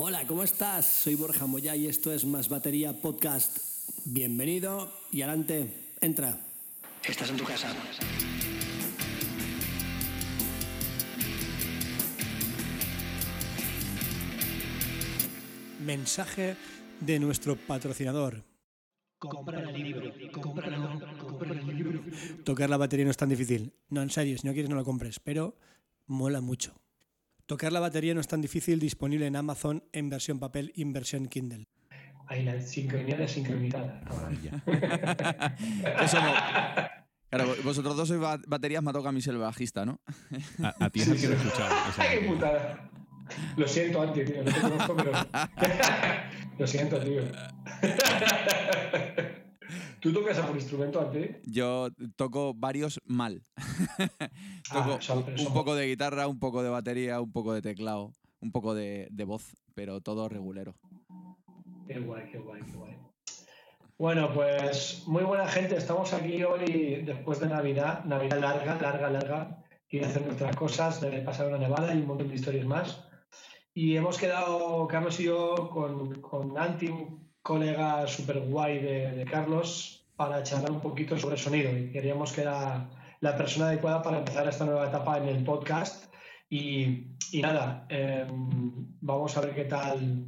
Hola, ¿cómo estás? Soy Borja Moya y esto es Más Batería Podcast. Bienvenido y adelante, entra. Estás en tu casa. Mensaje de nuestro patrocinador. Compra el libro, cómpralo, compra el libro. Tocar la batería no es tan difícil. No, en serio, si no quieres no lo compres, pero mola mucho. Tocar la batería no es tan difícil, disponible en Amazon en versión papel y en versión Kindle. Ahí la sincronía desincronizada. Eso no. Claro, vosotros dos sois ba- baterías, me toca a mí ser el bajista, ¿no? A, a ti es el que lo he escuchado. ¡Ay, qué que- putada! Lo siento, Anti, tío. No te conozco, pero. Lo siento, tío. ¿Tú tocas algún instrumento, Anti? Yo toco varios mal. toco Ah, son- un poco de guitarra, un poco de batería, un poco de teclado, un poco de, de voz, pero todo regulero. Qué guay, qué guay, qué guay. Bueno, pues muy buena gente. Estamos aquí hoy después de Navidad. Navidad larga, larga, larga. Y hacer nuestras cosas, de pasar una nevada y un montón de historias más. Y hemos quedado, Carlos y yo, con, con Anti, un colega súper guay de, de Carlos, para charlar un poquito sobre sonido. Y queríamos que era la persona adecuada para empezar esta nueva etapa en el podcast. Y, y nada, em, vamos a ver qué tal,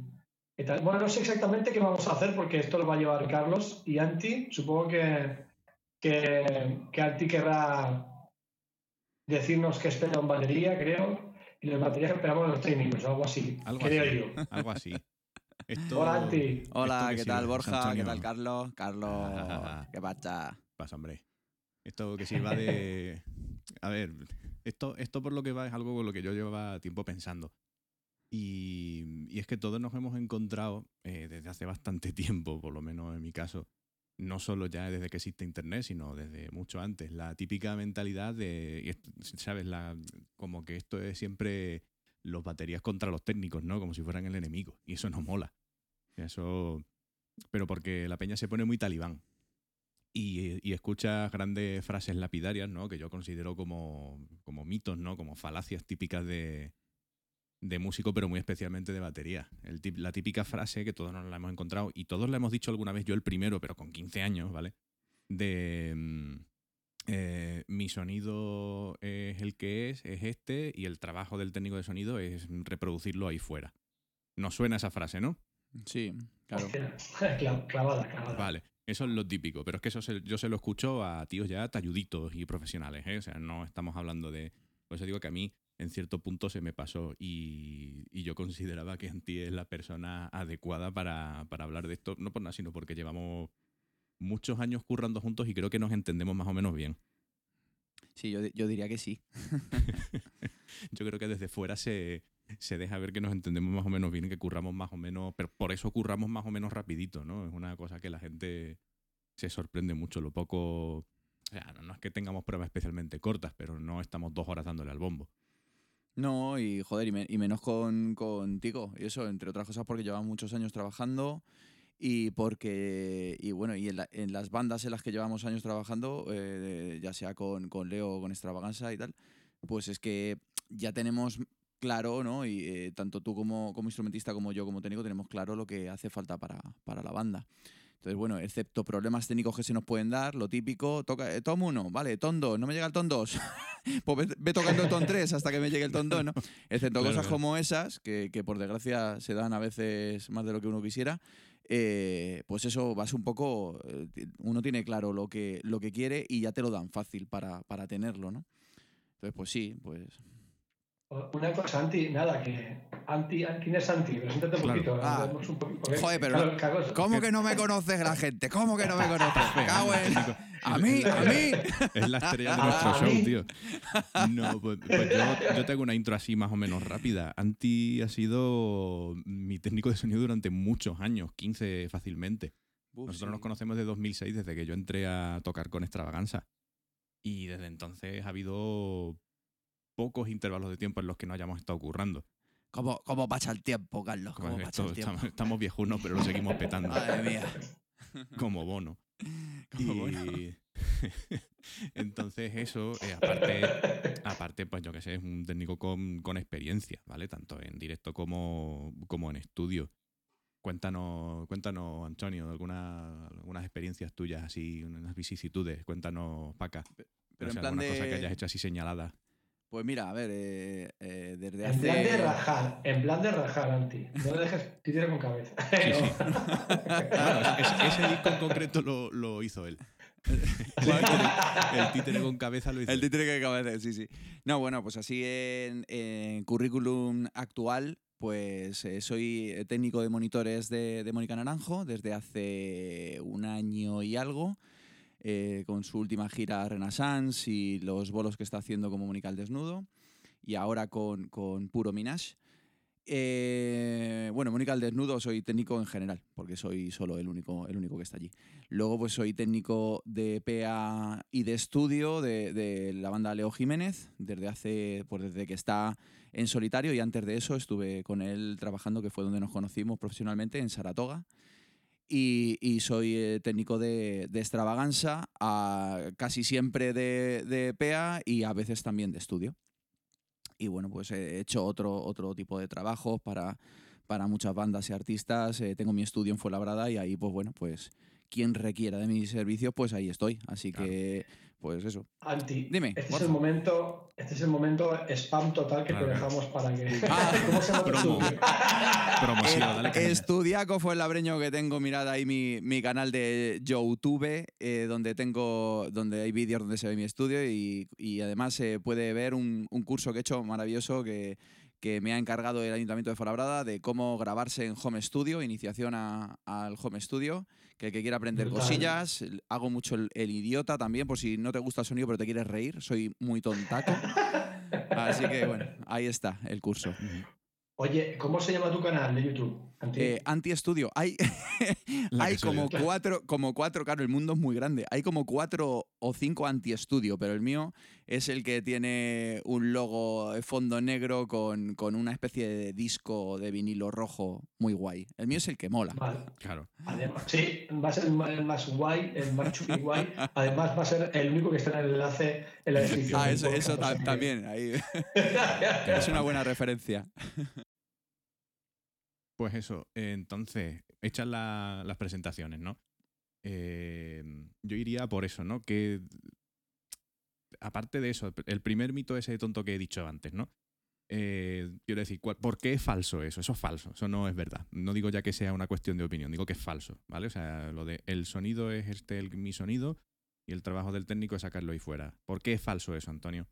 qué tal. Bueno, no sé exactamente qué vamos a hacer porque esto lo va a llevar Carlos y Anti. Supongo que, que, que Anti querrá decirnos qué espera en batería, creo. Y las baterías que esperamos los técnicos, algo así. Algo creo así. yo. Algo así. Esto, Hola, Anti. Hola, ¿qué tal Borja? ¿Qué tal Carlos? Carlos, ¿qué pasa? Pasa, hombre. Esto que sirva de. A ver, esto, esto por lo que va es algo con lo que yo llevaba tiempo pensando. Y, y es que todos nos hemos encontrado eh, desde hace bastante tiempo, por lo menos en mi caso, no solo ya desde que existe Internet, sino desde mucho antes. La típica mentalidad de, ¿sabes? La, como que esto es siempre los baterías contra los técnicos, ¿no? Como si fueran el enemigo. Y eso no mola. Eso. Pero porque la peña se pone muy talibán. Y, y escuchas grandes frases lapidarias, ¿no? Que yo considero como, como mitos, ¿no? Como falacias típicas de, de músico, pero muy especialmente de batería. La típica frase que todos nos la hemos encontrado, y todos la hemos dicho alguna vez, yo el primero, pero con 15 años, ¿vale? De mm, eh, mi sonido es el que es, es este, y el trabajo del técnico de sonido es reproducirlo ahí fuera. No suena esa frase, ¿no? Sí, claro. Clavada, clavada. Vale, eso es lo típico, pero es que eso se- yo se lo escucho a tíos ya talluditos y profesionales, ¿eh? O sea, no estamos hablando de... Por eso digo que a mí en cierto punto se me pasó y, y yo consideraba que Anti es la persona adecuada para, para hablar de esto, no por nada, sino porque llevamos muchos años currando juntos y creo que nos entendemos más o menos bien. Sí, yo, yo diría que sí. Yo creo que desde fuera se, se deja ver que nos entendemos más o menos bien, que curramos más o menos, pero por eso curramos más o menos rapidito, ¿no? Es una cosa que la gente se sorprende mucho, lo poco... O sea, no, es que tengamos pruebas especialmente cortas, pero no estamos dos horas dándole al bombo. No, y joder, y, me- y menos con, contigo. Y eso, entre otras cosas, porque llevamos muchos años trabajando y porque, y bueno, y en, la- en las bandas en las que llevamos años trabajando, eh, ya sea con, con Leo con Extravaganza y tal, pues es que ya tenemos claro, ¿no? Y eh, tanto tú como, como instrumentista como yo como técnico tenemos claro lo que hace falta para, para la banda. Entonces, bueno, excepto problemas técnicos que se nos pueden dar, lo típico, toca, eh, tom 1, vale, ton 2, no me llega el ton 2. pues ve, ve tocando el ton 3 hasta que me llegue el ton 2, ¿no? Excepto Claro, cosas claro. como esas, que, que por desgracia se dan a veces más de lo que uno quisiera, eh, pues eso vas un poco, eh, uno tiene claro lo que, lo que quiere y ya te lo dan fácil para, para tenerlo, ¿no? Entonces, pues sí, pues... Una cosa, Anti, nada, que. Anti, ¿Quién es Anti? Preséntate un Claro. poquito. Ah. un poquito, porque- Joder, pero ¿Cómo que no me conoces la gente? ¿Cómo que no me conoces? Cago en- A mí, a mí. Es la estrella de nuestro show, tío. No, pues, pues yo, yo tengo una intro así más o menos rápida. Anti ha sido mi técnico de sonido durante muchos años, 15 fácilmente. Uf, Nosotros sí. nos conocemos de 2006, desde que yo entré a tocar con Extravaganza. Y desde entonces ha habido pocos intervalos de tiempo en los que no hayamos estado currando. ¿Cómo, ¿Cómo pasa el tiempo, Carlos? ¿Cómo Pues pasa esto- el tiempo? estamos, estamos viejunos, pero lo seguimos petando. Madre mía. como bono. Como bueno. Y entonces eso, eh, aparte, aparte, pues yo que sé, es un técnico con, con experiencia, ¿vale? Tanto en directo como, como en estudio. Cuéntanos, cuéntanos, Antonio, alguna, algunas experiencias tuyas así, unas vicisitudes. Cuéntanos, Paca. Pero en no sé, plan alguna cosa que hayas hecho así señalada. Pues mira, a ver, eh, eh, desde En plan de rajar, en plan de rajar, Anti. No le dejes títere con cabeza. Bueno, ese, ese disco en concreto lo, lo hizo él. El títere, con cabeza lo hizo El títere de decir, sí, sí. No, bueno, pues así en, en currículum actual, pues eh, soy técnico de monitores de, de Mónica Naranjo desde hace un año y algo, eh, con su última gira Renaissance y los bolos que está haciendo como Mónica al Desnudo, y ahora con, con Puro Minash. Eh, bueno, Mónica al Desnudo soy técnico en general, porque soy solo el único, el único que está allí. Luego pues soy técnico de PA y de estudio de, de la banda Leo Jiménez, desde hace, pues desde que está en solitario y antes de eso estuve con él trabajando, que fue donde nos conocimos profesionalmente, en Saratoga. Y, y soy eh, técnico de, de extravaganza, a- casi siempre de, de PA y a veces también de estudio. Y bueno, pues he hecho otro, otro tipo de trabajos para, para muchas bandas y artistas. Eh, tengo mi estudio en Fuenlabrada y ahí, pues bueno, pues quien requiera de mis servicios, pues ahí estoy. Así Claro. que, pues eso. Anti, Dime, este es el momento, este es el momento spam total que Claro, te dejamos para que. Ah, ¿Cómo se promo. Promoción, El dale. Estudiaco fue el labreño que tengo, mirad ahí mi, mi canal de YouTube, eh, donde tengo, donde hay vídeos donde se ve mi estudio y, y además se puede ver un, un curso que he hecho maravilloso que, que me ha encargado el Ayuntamiento de Fuenlabrada de cómo grabarse en Home Studio, iniciación a- al Home Studio, que el que quiera aprender cosillas, hago mucho el, el idiota también, por si no te gusta el sonido pero te quieres reír, soy muy tontaco. Así que bueno, ahí está el curso. Oye, ¿cómo se llama tu canal de YouTube? Anti? Eh, anti-estudio. Hay, La hay soy como yo. cuatro, como cuatro, claro, el mundo es muy grande. Hay como cuatro o cinco anti-estudio, pero el mío es el que tiene un logo de fondo negro con, con una especie de disco de vinilo rojo muy guay. El mío es el que mola. Vale. Claro. Además, sí, va a ser el más guay, el más chupi guay. Además, va a ser el único que está en el enlace en la descripción. Ah, eso, eso ta- también. ahí. es una buena referencia. Pues eso, entonces, hechas la- las presentaciones, ¿no? Eh, yo iría por eso, ¿no? Que aparte de eso, el primer mito ese tonto que he dicho antes, ¿no? Eh, quiero decir, ¿cuál- ¿por qué es falso eso? Eso es falso, eso no es verdad. No digo ya que sea una cuestión de opinión, digo que es falso, ¿vale? O sea, lo de el sonido es este el- mi sonido y el trabajo del técnico es sacarlo ahí fuera. ¿Por qué es falso eso, Antonio?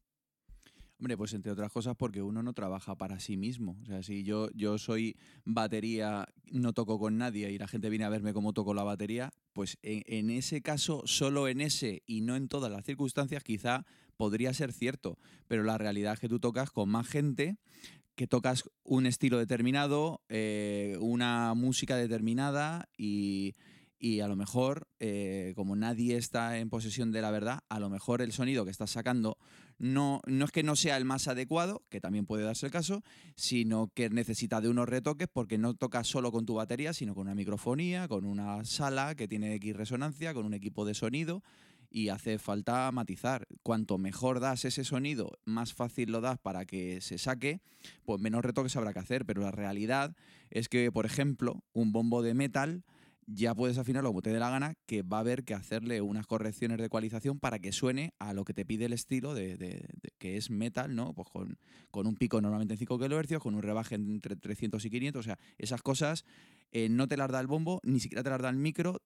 Hombre, pues entre otras cosas porque uno no trabaja para sí mismo. O sea, si yo, yo soy batería, no toco con nadie y la gente viene a verme cómo toco la batería, pues en, en ese caso, solo en ese y no en todas las circunstancias, quizá podría ser cierto. Pero la realidad es que tú tocas con más gente, que tocas un estilo determinado, eh, una música determinada y, y a lo mejor, eh, como nadie está en posesión de la verdad, a lo mejor el sonido que estás sacando no, no es que no sea el más adecuado, que también puede darse el caso, sino que necesita de unos retoques porque no tocas solo con tu batería, sino con una microfonía, con una sala que tiene X resonancia, con un equipo de sonido y hace falta matizar. Cuanto mejor das ese sonido, más fácil lo das para que se saque, pues menos retoques habrá que hacer. Pero la realidad es que, por ejemplo, un bombo de metal ya puedes afinarlo como te dé la gana, que va a haber que hacerle unas correcciones de ecualización para que suene a lo que te pide el estilo de, que es metal, ¿no? Pues con, un pico normalmente en 5 kHz, con un rebaje entre 300 y 500, o sea, esas cosas eh, no te las da el bombo, ni siquiera te las da el micro,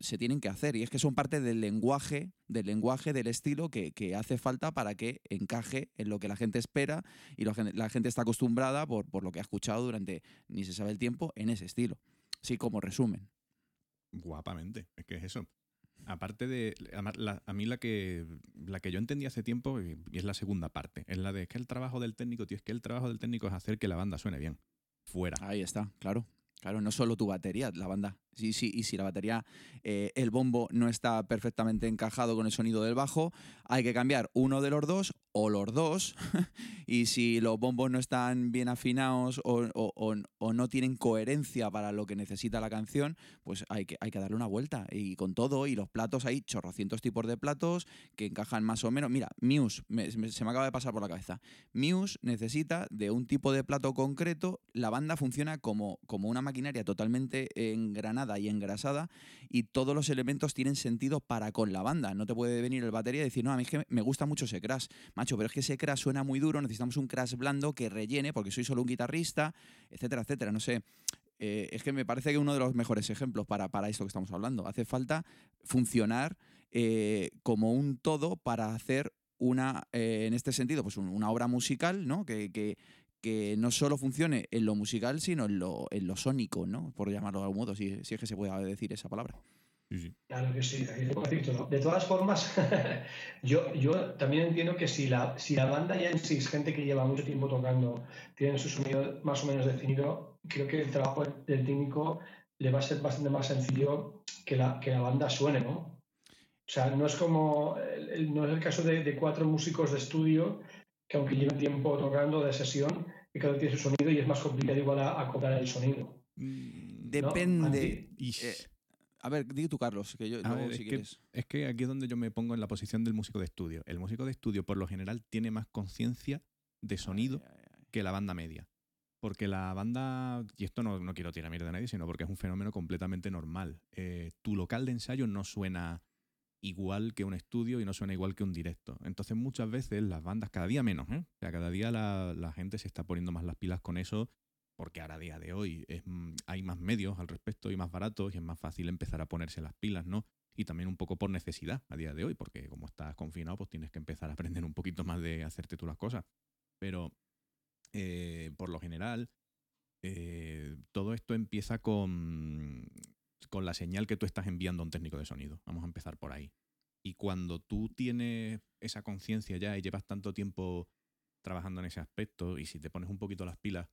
se tienen que hacer y es que son parte del lenguaje, del lenguaje, del estilo que, hace falta para que encaje en lo que la gente espera y lo la gente está acostumbrada por, por lo que ha escuchado durante ni se sabe el tiempo en ese estilo. Sí, como resumen. Guapamente, es que es eso. Aparte de. además, la- a mí la que, la que yo entendí hace tiempo, y y es la segunda parte, es la de es que el trabajo del técnico, tío, es que el trabajo del técnico es hacer que la banda suene bien. Fuera. Ahí está, claro. Claro, no solo tu batería, la banda. Y si, la batería, eh, el bombo no está perfectamente encajado con el sonido del bajo, hay que cambiar uno de los dos o los dos. y si los bombos no están bien afinados o, o- no tienen coherencia para lo que necesita la canción, pues hay que, hay que darle una vuelta. Y con todo, y los platos, hay chorrocientos tipos de platos que encajan más o menos. Mira, Muse, se me acaba de pasar por la cabeza. Muse necesita de un tipo de plato concreto. La banda funciona como, como una maquinaria totalmente engranada y engrasada y todos los elementos tienen sentido para con la banda. No te puede venir el batería y decir, no, a mí es que me gusta mucho ese crash, macho, pero es que ese crash suena muy duro, necesitamos un crash blando que rellene porque soy solo un guitarrista, etcétera, etcétera. No sé. Eh, es que me parece que uno de los mejores ejemplos para, para esto que estamos hablando. Hace falta funcionar eh, como un todo para hacer una, eh, en este sentido, pues un- una obra musical, ¿no? Que, que- que no solo funcione en lo musical, sino en lo, en lo sónico, ¿no? Por llamarlo de algún modo, si, si es que se puede decir esa palabra. Sí, sí. Claro que sí. De todas formas, yo, yo también entiendo que si la, si la banda ya en sí es gente que lleva mucho tiempo tocando, tienen su sonido más o menos definido, creo que el trabajo del técnico le va a ser bastante más sencillo que la, que la banda suene, ¿no? O sea, no es como, no es el caso de, de cuatro músicos de estudio que aunque lleven tiempo tocando de sesión, que cada uno tiene su sonido y es más complicado igual a- acoplar el sonido. Mm, Depende. eh, a ver, di tú, Carlos, que yo A si es, que, quieres. es que aquí es donde yo me pongo en la posición del músico de estudio. El músico de estudio, por lo general, tiene más conciencia de sonido Ay, ay, ay. que la banda media. Porque la banda, y esto no, no quiero tirar mierda a nadie, sino porque es un fenómeno completamente normal. Eh, tu local de ensayo no suena igual que un estudio y no suena igual que un directo. Entonces muchas veces las bandas, cada día menos, ¿eh? o sea, cada día la, gente se está poniendo más las pilas con eso, porque ahora a día de hoy mm, hay más medios al respecto y más baratos y es más fácil empezar a ponerse las pilas, ¿no? Y también un poco por necesidad a día de hoy, porque como estás confinado, pues tienes que empezar a aprender un poquito más de hacerte tú las cosas. Pero eh, por lo general, eh, todo esto empieza con, con la señal que tú estás enviando a un técnico de sonido. Vamos a empezar por ahí. Y cuando tú tienes esa conciencia ya y llevas tanto tiempo trabajando en ese aspecto y si te pones un poquito las pilas,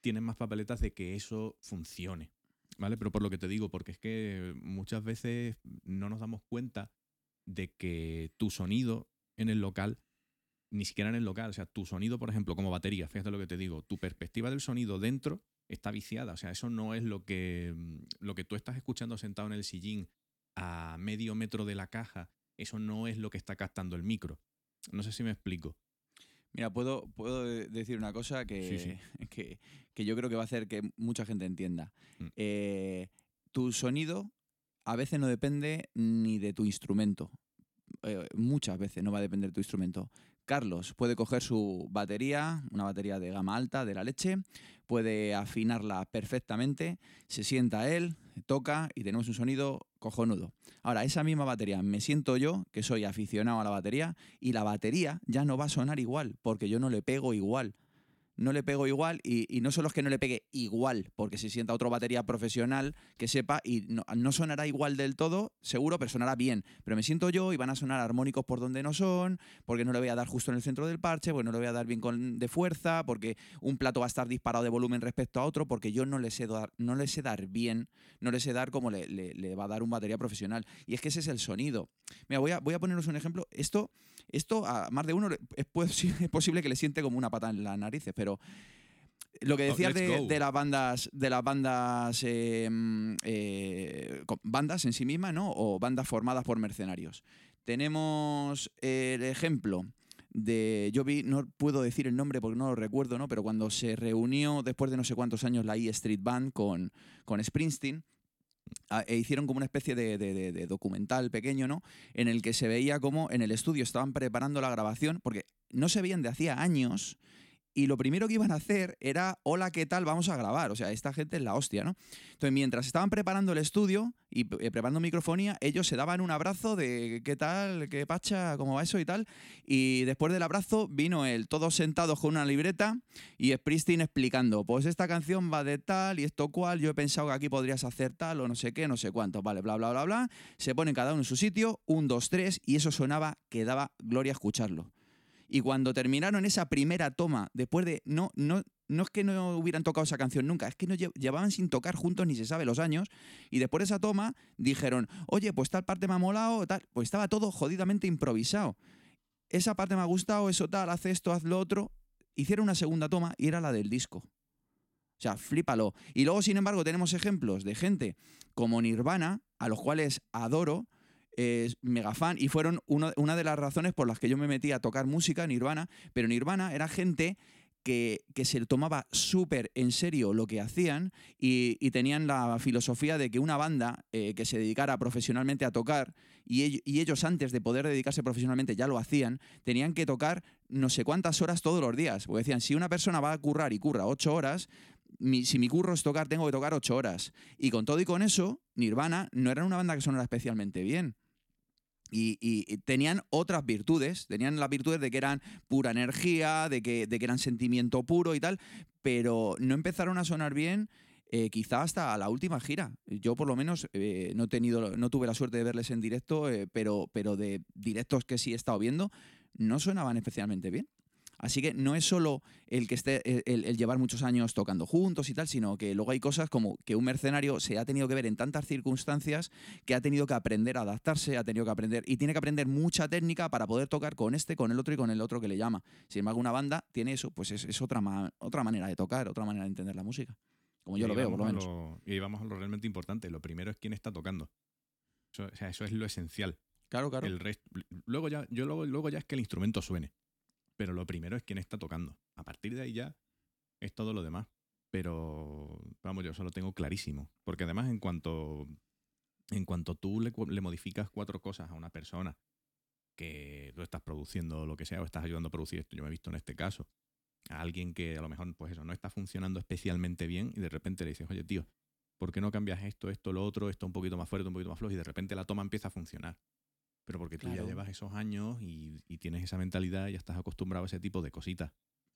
tienes más papeletas de que eso funcione. ¿Vale? Pero por lo que te digo, porque es que muchas veces no nos damos cuenta de que tu sonido en el local ni siquiera en el local. O sea, tu sonido, por ejemplo, como batería, fíjate lo que te digo, tu perspectiva del sonido dentro está viciada. O sea, eso no es lo que, mm, lo que tú estás escuchando sentado en el sillín a medio metro de la caja. Eso no es lo que está captando el micro. No sé si me explico. Mira, puedo, puedo de- decir una cosa que, Sí, sí. que, que yo creo que va a hacer que mucha gente entienda. Mm. Eh, tu sonido a veces no depende ni de tu instrumento. Eh, muchas veces no va a depender de tu instrumento. Carlos puede coger su batería, una batería de gama alta de la leche, puede afinarla perfectamente, se sienta él, toca y tenemos un sonido cojonudo. Ahora, esa misma batería me siento yo, que soy aficionado a la batería, y la batería ya no va a sonar igual, porque yo no le pego igual. No le pego igual, y, no solo es que no le pegue igual, porque se sienta otra batería profesional que sepa, y no, no sonará igual del todo, seguro, pero sonará bien. Pero me siento yo y van a sonar armónicos por donde no son, porque no le voy a dar justo en el centro del parche, porque no le voy a dar bien con, de fuerza, porque un plato va a estar disparado de volumen respecto a otro, porque yo no le sé dar, no sé dar bien, no le sé dar como le, le- le va a dar un batería profesional. Y es que ese es el sonido. Mira, voy a, voy a poneros un ejemplo. Esto, esto a más de uno es, posi- es posible que le siente como una pata en las narices, pero lo que decías de, las bandas, de las bandas, eh, mm, eh, bandas en sí mismas, ¿no? O bandas formadas por mercenarios. Tenemos el ejemplo de, yo vi, no puedo decir el nombre porque no lo recuerdo, ¿no? Pero cuando se reunió después de no sé cuántos años la E Street Band con, con Springsteen, e hicieron como una especie de, de- documental pequeño, ¿no? En el que se veía como en el estudio estaban preparando la grabación, porque no se veían de hacía años, y lo primero que iban a hacer era, hola, ¿qué tal? Vamos a grabar. O sea, esta gente es la hostia, ¿no? Entonces, mientras estaban preparando el estudio y eh, preparando microfonía, ellos se daban un abrazo de, ¿qué tal? ¿Qué pacha? ¿Cómo va eso y tal? Y después del abrazo vino él, todos sentados con una libreta y Springsteen explicando, pues esta canción va de tal y esto cual, yo he pensado que aquí podrías hacer tal o no sé qué, no sé cuánto, vale, bla, bla, bla, bla. Se ponen cada uno en su sitio, un, dos, tres, y eso sonaba que daba gloria escucharlo. Y cuando terminaron esa primera toma, después de no, no, no es que no hubieran tocado esa canción nunca, es que no lle- llevaban sin tocar juntos ni se sabe los años. Y después de esa toma dijeron, oye, pues tal parte me ha molado, tal. Pues estaba todo jodidamente improvisado. Esa parte me ha gustado, eso tal, haz esto, haz lo otro. Hicieron una segunda toma y era la del disco. O sea, flípalo. Y luego, sin embargo, tenemos ejemplos de gente como Nirvana, a los cuales adoro, es mega fan, y fueron una de las razones por las que yo me metí a tocar música, Nirvana, pero Nirvana era gente que, que se tomaba súper en serio lo que hacían y, tenían la filosofía de que una banda eh, que se dedicara profesionalmente a tocar, y ellos antes de poder dedicarse profesionalmente ya lo hacían, tenían que tocar no sé cuántas horas todos los días. Porque decían, si una persona va a currar y curra ocho horas, mi- si mi curro es tocar, tengo que tocar ocho horas. Y con todo y con eso, Nirvana no era una banda que sonara especialmente bien. Y, y- tenían otras virtudes, tenían las virtudes de que eran pura energía, de que, de que eran sentimiento puro y tal, pero no empezaron a sonar bien eh, quizá hasta la última gira. Yo por lo menos eh, no, he tenido, no tuve la suerte de verles en directo, eh, pero, pero de directos que sí he estado viendo, no sonaban especialmente bien. Así que no es solo el que esté eh, el, el llevar muchos años tocando juntos y tal, sino que luego hay cosas como que un mercenario se ha tenido que ver en tantas circunstancias que ha tenido que aprender a adaptarse, ha tenido que aprender y tiene que aprender mucha técnica para poder tocar con este, con el otro y con el otro que le llama. Sin embargo, una banda tiene eso, pues es, es otra, ma- otra manera de tocar, otra manera de entender la música. Como yo Y lo veo, por lo menos. lo- y vamos a lo realmente importante. Lo primero es quién está tocando. Eso, o sea, eso es lo esencial. Claro, claro. El luego ya, yo luego, luego ya es que el instrumento suene. Pero lo primero es quién está tocando. A partir de ahí ya es todo lo demás. Pero vamos, yo eso lo tengo clarísimo. Porque además, en cuanto, en cuanto tú le, modificas cuatro cosas a una persona que tú estás produciendo lo que sea o estás ayudando a producir esto, yo me he visto en este caso, a alguien que a lo mejor, pues eso, no está funcionando especialmente bien y de repente le dices, oye, tío, ¿por qué no cambias esto, esto, lo otro, esto un poquito más fuerte, un poquito más flojo? Y de repente la toma empieza a funcionar. Pero porque tú ya llevas esos años y, y tienes esa mentalidad y ya estás acostumbrado a ese tipo de cositas.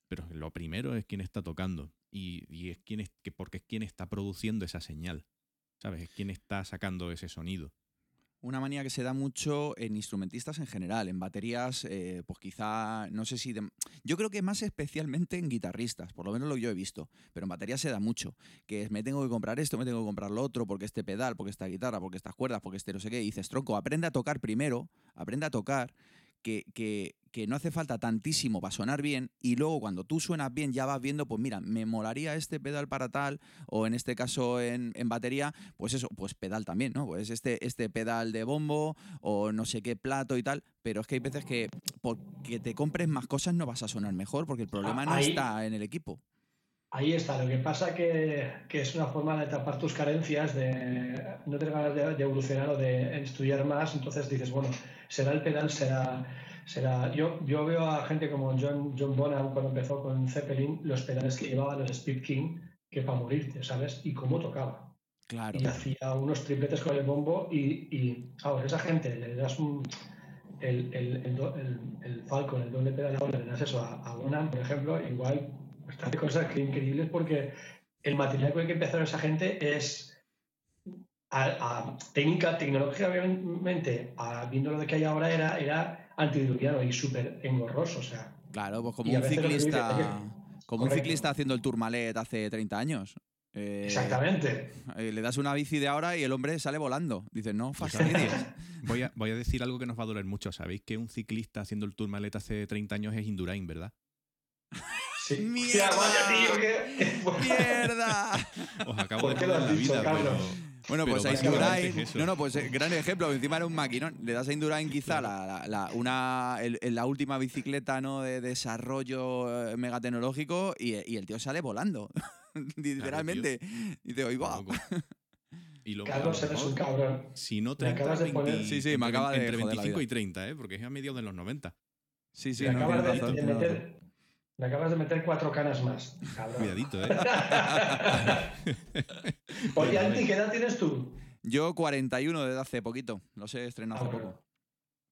Pero lo primero es quién está tocando y, y es quién es, que porque es quien está produciendo esa señal. ¿Sabes? Es quien está sacando ese sonido. Una manía que se da mucho en instrumentistas en general, en baterías, eh, pues quizá, no sé si... de- yo creo que más especialmente en guitarristas, por lo menos lo que yo he visto, pero en baterías se da mucho, que me tengo que comprar esto, me tengo que comprar lo otro, porque este pedal, porque esta guitarra, porque estas cuerdas, porque este no sé qué, y dices, tronco, aprende a tocar primero, aprende a tocar, que, que- que no hace falta tantísimo para sonar bien, y luego cuando tú suenas bien ya vas viendo, pues mira, me molaría este pedal para tal, o en este caso en, en batería, pues eso, pues pedal también, ¿no? Pues este, este pedal de bombo o no sé qué plato y tal, pero es que hay veces que porque te compres más cosas no vas a sonar mejor porque el problema no Ahí- está en el equipo. Ahí está, lo que pasa que, que es una forma de tapar tus carencias, de no tener ganas de, de evolucionar o de estudiar más, entonces dices, bueno, será el pedal, será... será yo, yo veo a gente como John, John Bonham cuando empezó con Zeppelin, los pedales que llevaba los Speed King, que para morirte, ¿sabes? Y cómo tocaba. Claro. Y hacía unos tripletes con el bombo y, y ahora esa gente le das un... El, el, el, el, el Falcon, el doble pedal le das eso a, a Bonham, por ejemplo, igual te hace cosas que increíbles porque el material con el que empezaron esa gente es a, a- técnica, tecnológicamente, a, viendo lo que hay ahora, era, era antidiluviano y súper engorroso. O sea, Claro, pues como un dice- ciclista, como un ciclista haciendo el Tourmalet hace 30 años. Eh, exactamente. eh, le das una bici de ahora y el hombre sale volando. Dices, no, fastidies. Voy a, voy a decir algo que nos va a doler mucho. Sabéis que un ciclista haciendo el Tour Maleta hace 30 años es Indurain, ¿verdad? Sí. ¡Mierda! Vaya, tío, que- ¡Mierda! Os acabo ¿Por de qué lo joder has la dicho, vida, Carlos? pero- Bueno, Pero pues a Indurain. No, no, pues eh, gran ejemplo. Encima era un maquinón. Le das a Indurain quizá la, la- la- una, el- la última bicicleta ¿no? de desarrollo eh, megatecnológico y, y el tío sale volando. Literalmente. Loco. Y lo Carlos, a lo eres un cabrón. Si no Me 30, acabas de 20, poner- Sí, sí, me entre, acaba de entre joder la 25 vida. y 30, ¿eh? porque es a mediados de los 90. Sí, sí, me, no, acabas de, razón, de meter, me acabas de meter cuatro canas más. Cabrón. Cuidadito, ¿eh? Oye, Anti, ¿qué edad tienes tú? Yo 41 desde hace poquito. Lo sé, estrenado hace Ah, poco.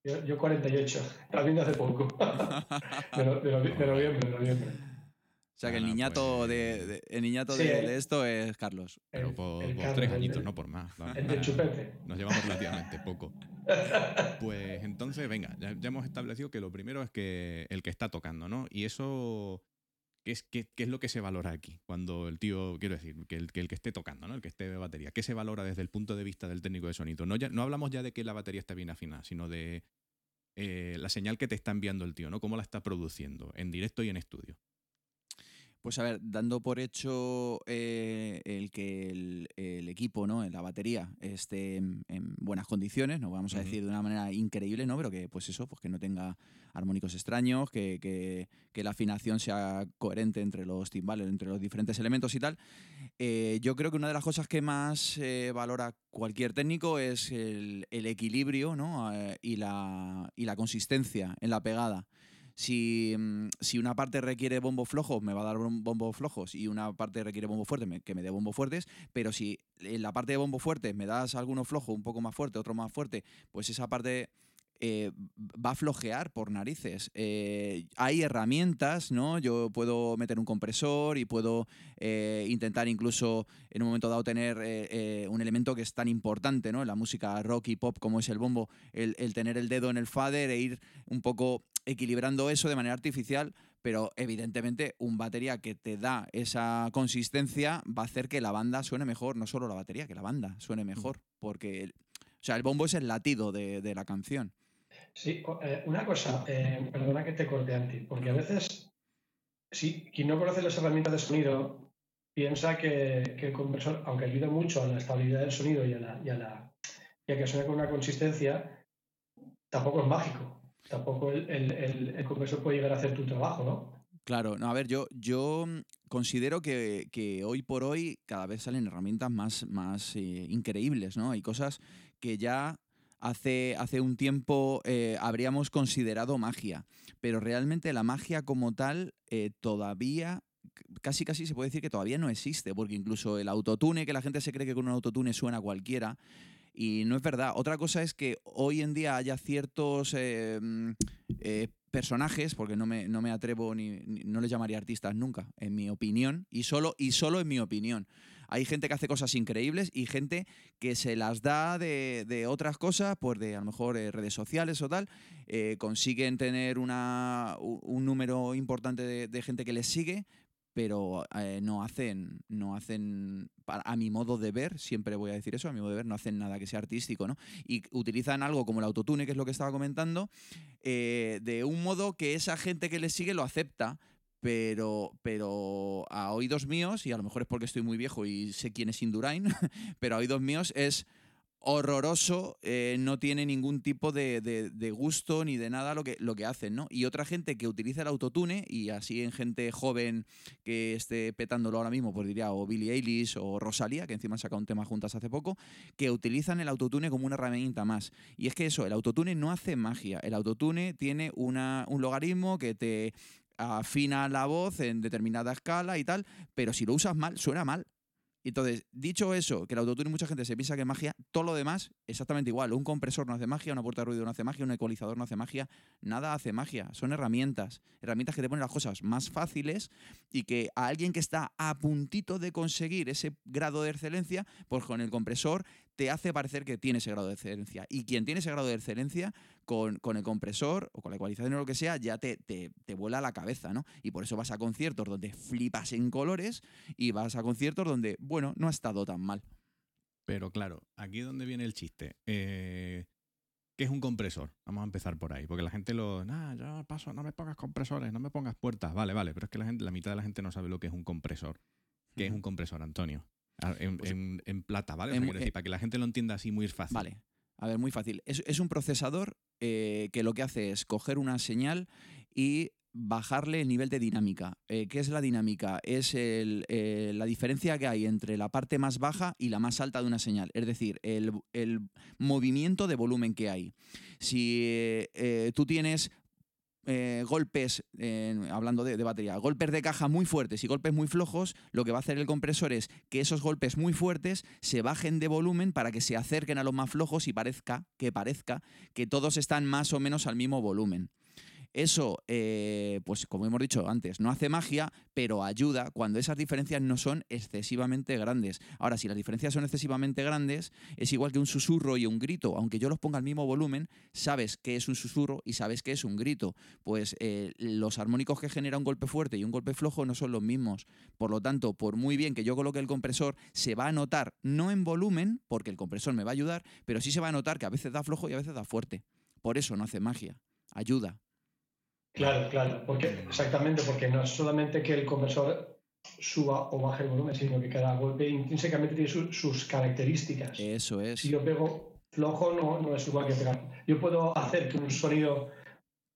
Yo, yo 48, también de hace poco. de noviembre, de noviembre. O sea que el Nada, niñato, pues- de, de- el niñato Sí, de, eh. de esto es Carlos. Pero El- por, el por Carlos, tres el añitos, de- no por más. la- El del chupete. Nos llevamos relativamente poco. Pues entonces, venga, ya, ya hemos establecido que lo primero es que el que está tocando, ¿no? Y eso ¿Qué es, qué, qué es lo que se valora aquí? Cuando el tío, quiero decir, que el, que el que esté tocando, ¿no? El que esté de batería. ¿Qué se valora desde el punto de vista del técnico de sonido? No, ya, no hablamos ya de que la batería esté bien afinada, sino de eh, la señal que te está enviando el tío, ¿no? Cómo la está produciendo, en directo y en estudio. Pues a ver, dando por hecho eh, el que el, el equipo, ¿no? En la batería esté en, en buenas condiciones, no vamos a decir de una manera increíble, ¿no? Pero que pues eso, pues que no tenga armónicos extraños, que, que- que la afinación sea coherente entre los timbales, entre los diferentes elementos y tal. Eh, yo creo que una de las cosas que más eh, valora cualquier técnico es el, el equilibrio ¿no? Eh, y, la, y la consistencia en la pegada. Si, mm, si una parte requiere bombos flojos, me va a dar bom- bombos flojos y una parte requiere bombos fuertes, me- que me dé bombos fuertes, pero si en la parte de bombos fuertes me das alguno flojo, un poco más fuerte, otro más fuerte, pues esa parte eh, va a flojear por narices. Eh, hay herramientas, ¿no? Yo puedo meter un compresor y puedo eh, intentar incluso en un momento dado tener un elemento que es tan importante, ¿no? En la música rock y pop como es el bombo, el, el tener el dedo en el fader e ir un poco equilibrando eso de manera artificial, pero evidentemente un batería que te da esa consistencia va a hacer que la banda suene mejor, no solo la batería, que la banda suene mejor, porque el, o sea, el bombo es el latido de, de la canción. Sí, eh, una cosa, eh, perdona que te corte antes, porque a veces, si quien no conoce las herramientas de sonido piensa que, que el conversor, aunque ayude mucho a la estabilidad del sonido y a, la, y a, que suene con una consistencia, tampoco es mágico. Tampoco el, el- el- el conversor puede llegar a hacer tu trabajo, ¿no? Claro, no, a ver, yo, yo mm, considero que, que hoy por hoy cada vez salen herramientas más, más eh, increíbles, ¿no? Hay cosas que ya hace, hace un tiempo eh, habríamos considerado magia, pero realmente la magia como tal eh, todavía, casi casi se puede decir que todavía no existe, porque incluso el autotune, que la gente se cree que con un autotune suena cualquiera, y no es verdad. Otra cosa es que hoy en día haya ciertos eh, mm, personajes, porque no me, no me atrevo ni, ni- no les llamaría artistas nunca, en mi opinión, y solo, y solo en mi opinión. Hay gente que hace cosas increíbles y gente que se las da de, otras cosas, pues de a lo mejor eh, redes sociales o tal, eh, consiguen tener una, un número importante de, gente que les sigue, pero eh, no hacen, no hacen, a mi modo de ver, siempre voy a decir eso, a mi modo de ver, no hacen nada que sea artístico, ¿no? Y utilizan algo como el autotune, que es lo que estaba comentando, de un modo que esa gente que les sigue lo acepta, pero, pero a oídos míos, y a lo mejor es porque estoy muy viejo y sé quién es Indurain, pero a oídos míos es horroroso, eh, no tiene ningún tipo de, de- gusto ni de nada lo que, lo que hacen, ¿no? Y otra gente que utiliza el autotune, y así en gente joven que esté petándolo ahora mismo, pues diría o Billie Eilish o Rosalía, que encima han sacado un tema juntas hace poco, que utilizan el autotune como una herramienta más. Y es que eso, el autotune no hace magia, el autotune tiene una, un logaritmo que te afina la voz en determinada escala y tal, pero si lo usas mal, suena mal. Entonces, dicho eso, que el autotune mucha gente se piensa que es magia, todo lo demás exactamente igual. Un compresor no hace magia, una puerta de ruido no hace magia, un ecualizador no hace magia, nada hace magia. Son herramientas, herramientas que te ponen las cosas más fáciles y que a alguien que está a puntito de conseguir ese grado de excelencia, pues con el compresor te hace parecer que tiene ese grado de excelencia. Y quien tiene ese grado de excelencia, con, con el compresor o con la ecualización o lo que sea, ya te, te, te vuela la cabeza, ¿no? Y por eso vas a conciertos donde flipas en colores y vas a conciertos donde, bueno, no ha estado tan mal. Pero claro, aquí es donde viene el chiste. Eh, ¿Qué es un compresor? Vamos a empezar por ahí. Porque la gente lo. Nah, yo paso, no me pongas compresores, no me pongas puertas. Vale, vale. Pero es que la, gente, la mitad de la gente no sabe lo que es un compresor. ¿Qué es un compresor, Antonio? En, Pues- en- en plata, ¿vale? O sea, en- quiero decir, eh, para que la gente lo entienda así muy fácil. Vale. A ver, muy fácil. Es, es un procesador eh, que lo que hace es coger una señal y bajarle el nivel de dinámica. Eh, ¿Qué es la dinámica? Es el, eh, la diferencia que hay entre la parte más baja y la más alta de una señal. Es decir, el, el movimiento de volumen que hay. Si eh, tú tienes eh, golpes, hablando de, de batería, golpes de caja muy fuertes y golpes muy flojos, lo que va a hacer el compresor es que esos golpes muy fuertes se bajen de volumen para que se acerquen a los más flojos y parezca que parezca que todos están más o menos al mismo volumen. Eso, eh, pues como hemos dicho antes, no hace magia, pero ayuda cuando esas diferencias no son excesivamente grandes. Ahora, si las diferencias son excesivamente grandes, es igual que un susurro y un grito. Aunque yo los ponga al mismo volumen, sabes que es un susurro y sabes que es un grito. Pues eh, los armónicos que genera un golpe fuerte y un golpe flojo no son los mismos. Por lo tanto, por muy bien que yo coloque el compresor, se va a notar, no en volumen, porque el compresor me va a ayudar, pero sí se va a notar que a veces da flojo y a veces da fuerte. Por eso no hace magia, ayuda. Claro, claro, porque exactamente, porque no es solamente que el compresor suba o baje el volumen, sino que cada golpe intrínsecamente tiene sus características. Eso es. Si yo pego flojo, no, no es igual que pegar. Yo puedo hacer que un sonido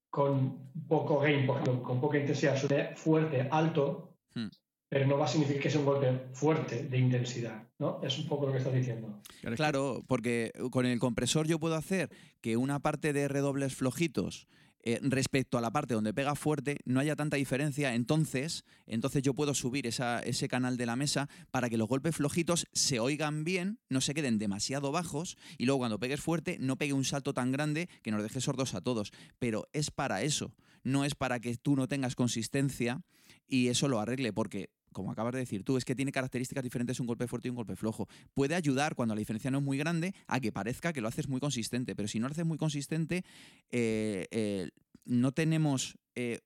con poco gain, por ejemplo, con poca intensidad, suene fuerte, alto, hmm. pero no va a significar que sea un golpe fuerte de intensidad, ¿no? Es un poco lo que estás diciendo. Claro, porque con el compresor yo puedo hacer que una parte de redobles flojitos eh, respecto a la parte donde pega fuerte no haya tanta diferencia, entonces, entonces yo puedo subir ese canal de la mesa para que los golpes flojitos se oigan bien, no se queden demasiado bajos y luego cuando pegues fuerte no pegue un salto tan grande que nos deje sordos a todos. Pero es para eso, no es para que tú no tengas consistencia y eso lo arregle, porque como acabas de decir tú, es que tiene características diferentes un golpe fuerte y un golpe flojo. Puede ayudar cuando la diferencia no es muy grande a que parezca que lo haces muy consistente, pero si no lo haces muy consistente, eh, eh, no tenemos eh,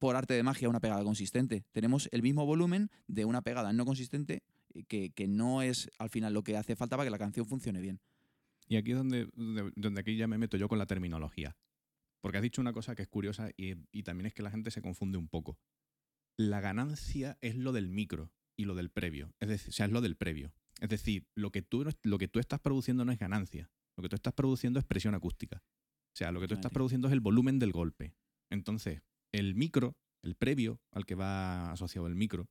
por arte de magia una pegada consistente. Tenemos el mismo volumen de una pegada no consistente que, no es al final lo que hace falta para que la canción funcione bien. Y aquí es donde, aquí ya me meto yo con la terminología. Porque has dicho una cosa que es curiosa y también es que la gente se confunde un poco la ganancia es lo del micro y lo del previo. Es decir, o sea, es lo del previo. Es decir, lo que, tú, lo que tú estás produciendo no es ganancia. Lo que tú estás produciendo es presión acústica. O sea, lo que tú estás produciendo es el volumen del golpe. Entonces, el micro, el previo al que va asociado el micro,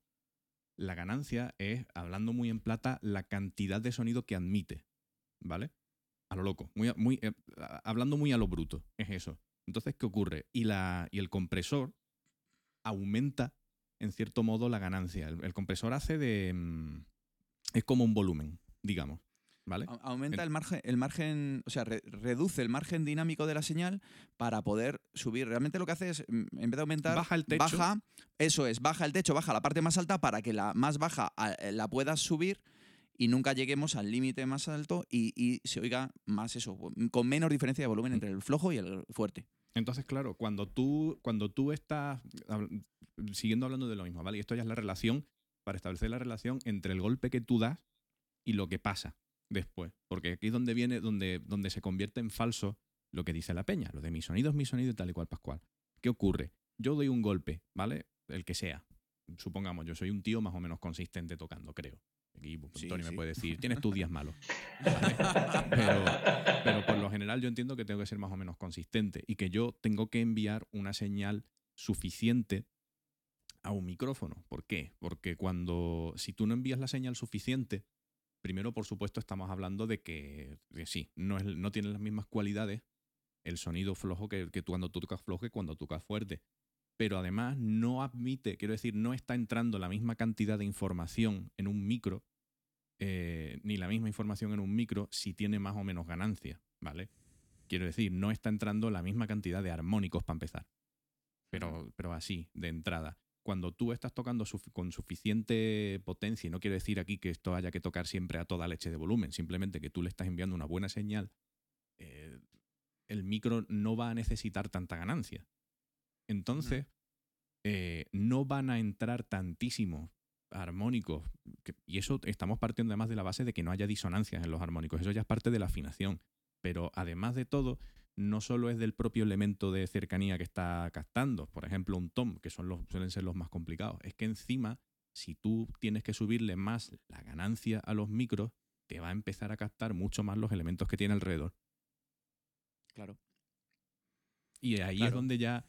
la ganancia es, hablando muy en plata, la cantidad de sonido que admite. ¿Vale? A lo loco. Muy, muy, eh, hablando muy a lo bruto. Es eso. Entonces, ¿qué ocurre? Y, la, y el compresor aumenta en cierto modo, la ganancia. El, compresor hace de... Mm, es como un volumen, digamos. ¿Vale? Aumenta el margen, el margen, o sea, reduce el margen dinámico de la señal para poder subir. Realmente lo que hace es, mm, en vez de aumentar, baja el techo. Baja, eso es, baja el techo, baja la parte más alta para que la más baja eh, la puedas subir y nunca lleguemos al límite más alto y, y, se oiga más eso, con menos diferencia de volumen mm. entre el flojo y el fuerte. Entonces, claro, cuando tú, cuando tú estás siguiendo hablando de lo mismo, ¿vale? Y esto ya es la relación, para establecer la relación entre el golpe que tú das y lo que pasa después. Porque aquí es donde viene, donde, donde se convierte en falso lo que dice la peña, lo de mi sonido es mi sonido y tal y cual pascual. ¿Qué ocurre? Yo doy un golpe, ¿vale? El que sea. Supongamos, yo soy un tío más o menos consistente tocando, creo. Aquí Tony me puede decir, tienes tus días malos. Pero, por lo general yo entiendo que tengo que ser más o menos consistente y que yo tengo que enviar una señal suficiente a un micrófono. ¿Por qué? Porque cuando, si tú no envías la señal suficiente, primero por supuesto estamos hablando de que, sí, no, es, no tiene las mismas cualidades el sonido flojo que, que tú cuando tú tocas flojo y cuando tocas fuerte pero además no admite, quiero decir, no está entrando la misma cantidad de información en un micro, eh, ni la misma información en un micro si tiene más o menos ganancia, ¿vale? Quiero decir, no está entrando la misma cantidad de armónicos para empezar, pero, pero así, de entrada. Cuando tú estás tocando con suficiente potencia, y no quiero decir aquí que esto haya que tocar siempre a toda leche de volumen, simplemente que tú le estás enviando una buena señal, eh, el micro no va a necesitar tanta ganancia. Entonces, eh, no van a entrar tantísimos armónicos. y eso estamos partiendo además de la base de que no haya disonancias en los armónicos. Eso ya es parte de la afinación. Pero además de todo, no solo es del propio elemento de cercanía que está captando, por ejemplo, un tom, que son los, suelen ser los más complicados. Es que encima, si tú tienes que subirle más la ganancia a los micros, te va a empezar a captar mucho más los elementos que tiene alrededor. Claro. Y ahí es donde ya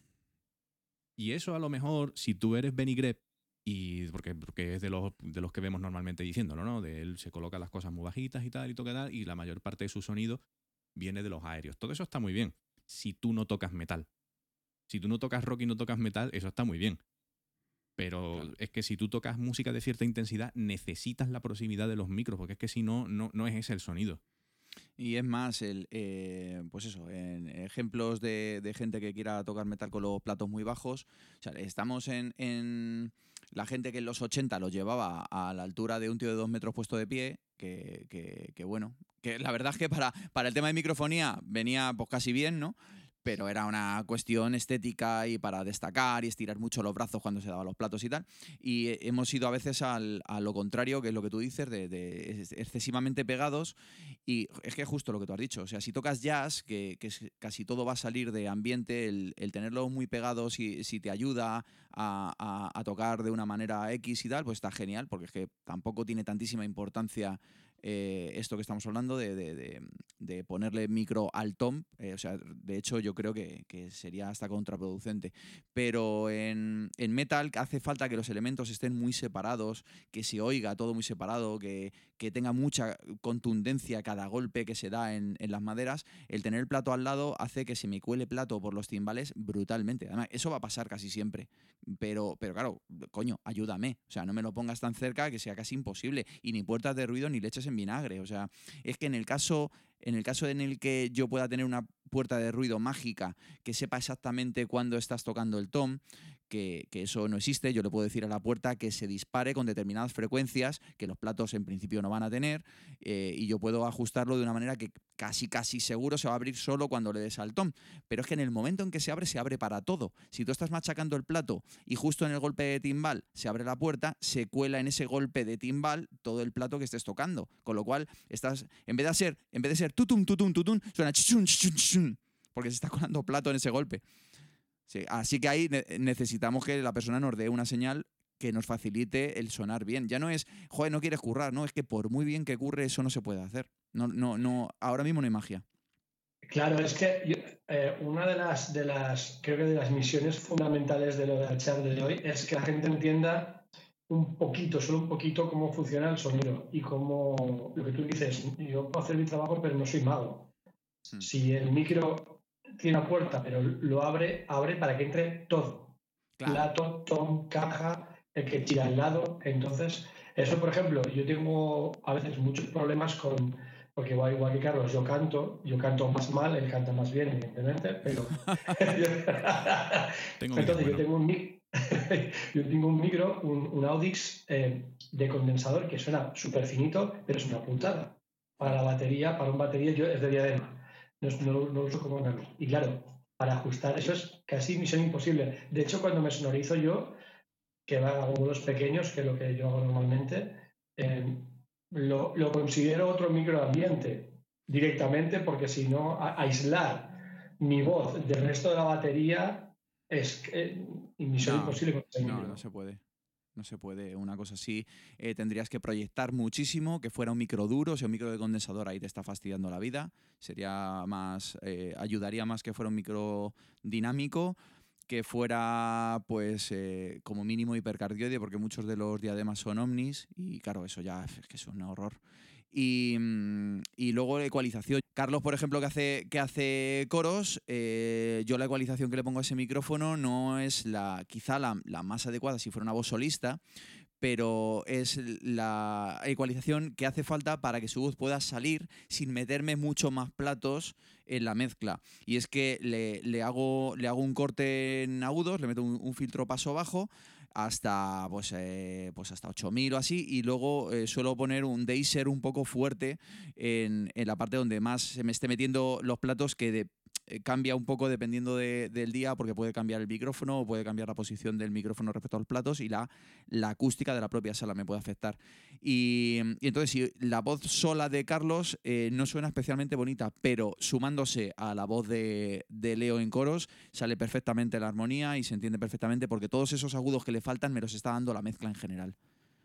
y eso a lo mejor, si tú eres Benny Greb, y porque, porque es de los, de los que vemos normalmente diciéndolo, ¿no? De él se coloca las cosas muy bajitas y tal, y toca tal, y la mayor parte de su sonido viene de los aéreos. Todo eso está muy bien, si tú no tocas metal. Si tú no tocas rock y no tocas metal, eso está muy bien. Pero es que si tú tocas música de cierta intensidad, necesitas la proximidad de los micros, porque es que si no, no, no es ese el sonido. Y es más, el, eh, pues eso, en ejemplos de, de gente que quiera tocar metal con los platos muy bajos. O sea, estamos en, en la gente que en los 80 los llevaba a la altura de un tío de dos metros puesto de pie, que, que- bueno, que la verdad es que para, para el tema de microfonía venía pues casi bien, ¿no? Pero era una cuestión estética y para destacar y estirar mucho los brazos cuando se daban los platos y tal. Y hemos ido a veces al- a lo contrario, que es lo que tú dices, de, de ex- excesivamente pegados. Y es que justo lo que tú has dicho, o sea, si tocas jazz, que, que casi todo va a salir de ambiente, el, el tenerlos muy pegados, si, si te ayuda a, a- a tocar de una manera X y tal, pues está genial, porque es que tampoco tiene tantísima importancia eh, esto que estamos hablando de, de- de- ponerle micro al tom. eh, o sea, de hecho, yo creo que, que sería hasta contraproducente. Pero en, en metal hace falta que los elementos estén muy separados, que se oiga todo muy separado, que, que tenga mucha contundencia cada golpe que se da en, en las maderas. El tener el plato al lado hace que se me cuele plato por los timbales brutalmente. Además, eso va a pasar casi siempre. Pero, pero claro, coño, ayúdame. O sea, no me lo pongas tan cerca que sea casi imposible. Y ni puertas de ruido ni leches en vinagre. O sea, es que en el caso, en el caso en el que yo pueda tener una puerta de ruido mágica que sepa exactamente cuándo estás tocando el tom, que, que eso no existe, yo le puedo decir a la puerta que se dispare con determinadas frecuencias que los platos en principio no van a tener eh, y yo puedo ajustarlo de una manera que casi casi seguro se va a abrir solo cuando le des al tom. Pero es que en el momento en que se abre, se abre para todo. Si tú estás machacando el plato y justo en el golpe de timbal se abre la puerta, se cuela en ese golpe de timbal todo el plato que estés tocando. Con lo cual, estás, en vez de ser, en vez de ser tutum, tutum, tutum, suena chichun, chichun, chichun, porque se está colando plato en ese golpe. Sí, así que ahí ne- necesitamos que la persona nos dé una señal que nos facilite el sonar bien. Ya no es, joder, no quieres currar, no, es que por muy bien que curre eso no se puede hacer. No, no, no, ahora mismo no hay magia. Claro, es que yo- eh, una de las, de las, creo que de las misiones fundamentales de lo del chat de hoy es que la gente entienda un poquito, solo un poquito, cómo funciona el sonido y cómo, lo que tú dices, yo puedo hacer mi trabajo, pero no soy mago. Hmm. Si el micro tiene una puerta, pero lo abre, abre para que entre todo. Plato, tom, caja, el que tira al lado. Entonces, eso, por ejemplo, yo tengo a veces muchos problemas con, porque igual, igual que Carlos, yo canto, yo canto más mal, él canta más bien, evidentemente, pero... Tengo Entonces, yo tengo un, mic- yo tengo un micro, un, un Audix eh, de condensador que suena súper finito, pero es una putada. Para la batería, para un batería, yo es de diadema. No, no lo- no uso como nada. Y claro, para ajustar eso es casi misión imposible. De hecho, cuando me sonorizo yo, que va a módulos pequeños, que es lo que yo hago normalmente, eh, lo, lo considero otro microambiente directamente, porque si no, a- aislar mi voz del resto de la batería es eh, misión No, imposible No, no se puede. No se puede. Una cosa así eh, tendrías que proyectar muchísimo, que fuera un micro duro, o sea, un micro de condensador ahí te está fastidiando la vida. Sería más, eh, ayudaría más que fuera un micro dinámico, que fuera, pues, eh, como mínimo hipercardioide, porque muchos de los diademas son omnis, y claro, eso ya es que es un horror. Y, mm, y luego ecualización. Carlos, por ejemplo, que hace, que hace coros, eh, yo la ecualización que le pongo a ese micrófono no es la quizá la, la más adecuada si fuera una voz solista, pero es la ecualización que hace falta para que su voz pueda salir sin meterme mucho más platos en la mezcla. Y es que le, le hago, le hago un corte en agudos, le meto un, un filtro paso bajo hasta pues, eh, pues hasta 8000 o así y luego eh, suelo poner un deiser un poco fuerte en, en la parte donde más se me esté metiendo los platos que de- eh, cambia un poco dependiendo de- del día porque puede cambiar el micrófono o puede cambiar la posición del micrófono respecto a los platos y la, la acústica de la propia sala me puede afectar. Y, y entonces si la voz sola de Carlos eh, no suena especialmente bonita, pero sumándose a la voz de, de Leo en coros sale perfectamente la armonía y se entiende perfectamente porque todos esos agudos que le faltan me los está dando la mezcla en general.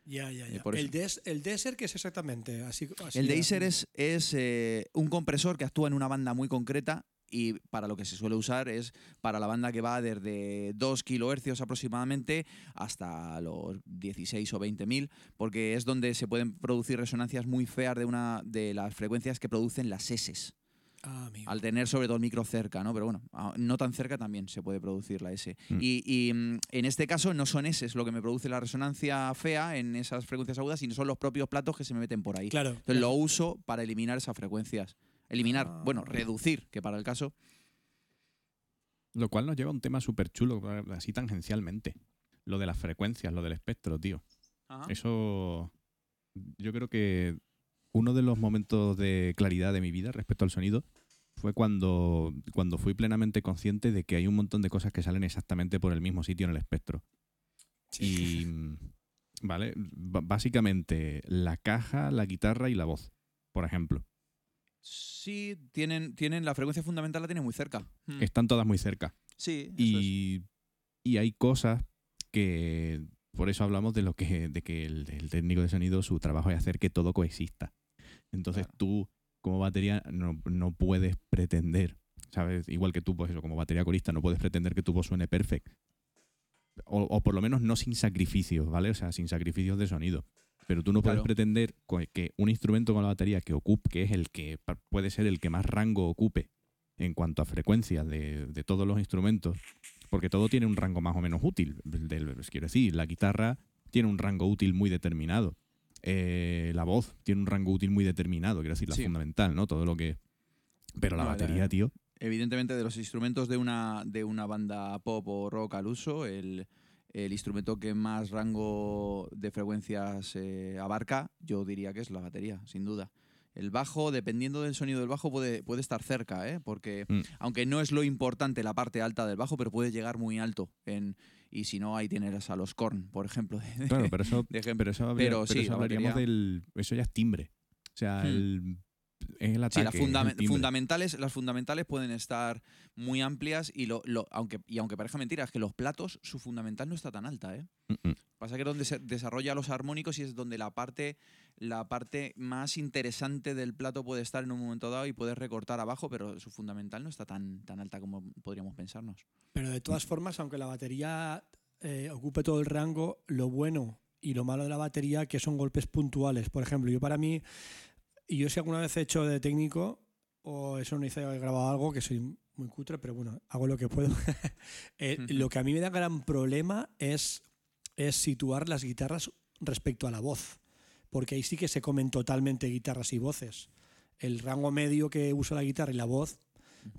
Ya, ya, Eh, ya. el, des, el Deser, ¿qué es exactamente? Así, así El. Deiser es, es eh, un compresor que actúa en una banda muy concreta y para lo que se suele usar es para la banda que va desde 2 kilohercios aproximadamente hasta los 16 o 20 mil, porque es donde se pueden producir resonancias muy feas de una de las frecuencias que producen las S. Ah. Al tener sobre todo el micro cerca, ¿no? Pero bueno, a- no tan cerca también se puede producir la S. Mm. Y, y, mm, en este caso no son S lo que me produce la resonancia fea en esas frecuencias agudas, sino son los propios platos que se me meten por ahí. Claro. Entonces lo uso para eliminar esas frecuencias. Eliminar, Ah. bueno, reducir, que para el caso. Lo cual nos lleva a un tema súper chulo, así tangencialmente. Lo de las frecuencias, lo del espectro, tío. Eso. Yo creo que uno de los momentos de claridad de mi vida respecto al sonido fue cuando, cuando fui plenamente consciente de que hay un montón de cosas que salen exactamente por el mismo sitio en el espectro. Y. ¿Vale? B- básicamente, la caja, la guitarra y la voz, por ejemplo. Sí, tienen, tienen la frecuencia fundamental la tienen muy cerca. Mm. Están todas muy cerca. Sí, eso es. Y, y hay cosas que por eso hablamos de lo que de que el, el técnico de sonido su trabajo es hacer que todo coexista. Entonces Claro. tú como batería no, no puedes pretender, ¿sabes? Igual que tú, pues eso, como batería corista, no puedes pretender que tu voz suene perfecto. O, o por lo menos no sin sacrificios, ¿vale? O sea, sin sacrificios de sonido. Pero tú no puedes Claro. pretender que un instrumento con la batería que ocupe, que es el que puede ser el que más rango ocupe en cuanto a frecuencias de, de todos los instrumentos, porque todo tiene un rango más o menos útil. Del- pues, quiero decir, la guitarra tiene un rango útil muy determinado. Eh, la voz tiene un rango útil muy determinado, quiero decir, la Sí. fundamental, ¿no? Todo lo que. Pero la No, la- batería, tío. Evidentemente, de los instrumentos de una, de una banda pop o rock al uso, el, el instrumento que más rango de frecuencias eh, abarca, yo diría que es la batería, sin duda. El bajo, dependiendo del sonido del bajo, puede, puede estar cerca, ¿eh? porque Mm. aunque no es lo importante la parte alta del bajo, pero puede llegar muy alto. En, y si no, ahí tienes a los Korn, por ejemplo. de- Claro, pero eso, de ejemplo. pero eso, habría- Pero pero sí, eso la hablaríamos batería- del. Eso ya es timbre. O sea, Hmm. el, es el Sí, las, el fundamentales, las fundamentales pueden estar muy amplias y, lo, lo- aunque, y aunque parezca mentira, es que los platos, su fundamental no está tan alta. ¿eh? Pasa que es donde se desarrolla los armónicos y es donde la parte, la parte más interesante del plato puede estar en un momento dado y puedes recortar abajo, pero su fundamental no está tan, tan alta como podríamos pensarnos. Pero de todas formas, aunque la batería eh, ocupe todo el rango, lo bueno y lo malo de la batería que son golpes puntuales. Por ejemplo, yo para mí, y yo si alguna vez he hecho de técnico, o eso no hice, he grabado algo, que soy muy cutre, pero bueno, hago lo que puedo. Eh. Lo que a mí me da gran problema es, es situar las guitarras respecto a la voz, porque ahí sí que se comen totalmente guitarras y voces. El rango medio que usa la guitarra y la voz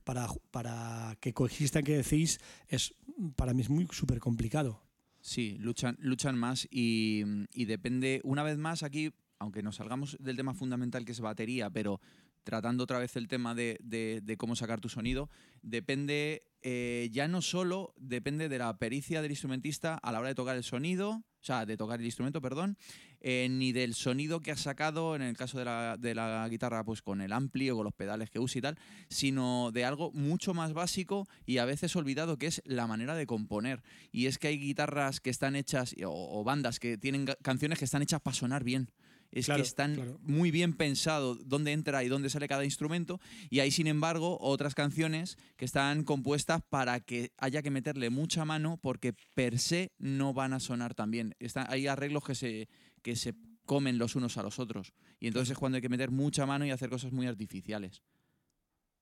para, para que coexistan, que decís, es para mí es muy súper complicado. Sí, luchan, luchan más y, y depende, una vez más aquí, aunque nos salgamos del tema fundamental que es batería, pero tratando otra vez el tema de, cómo sacar tu sonido, depende, eh, ya no solo depende de la pericia del instrumentista a la hora de tocar el sonido, o sea, de tocar el instrumento, perdón, eh, ni del sonido que has sacado, en el caso de la, guitarra, pues con el ampli o con los pedales que usa y tal, sino de algo mucho más básico y a veces olvidado, que es la manera de componer. Y es que hay guitarras que están hechas, o, o bandas que tienen canciones que están hechas para sonar bien. Es Claro, que están claro. muy bien pensado dónde entra y dónde sale cada instrumento. Y hay, sin embargo, otras canciones que están compuestas para que haya que meterle mucha mano porque per se no van a sonar tan bien. Está- hay arreglos que se, que se comen los unos a los otros. Y entonces es cuando hay que meter mucha mano y hacer cosas muy artificiales.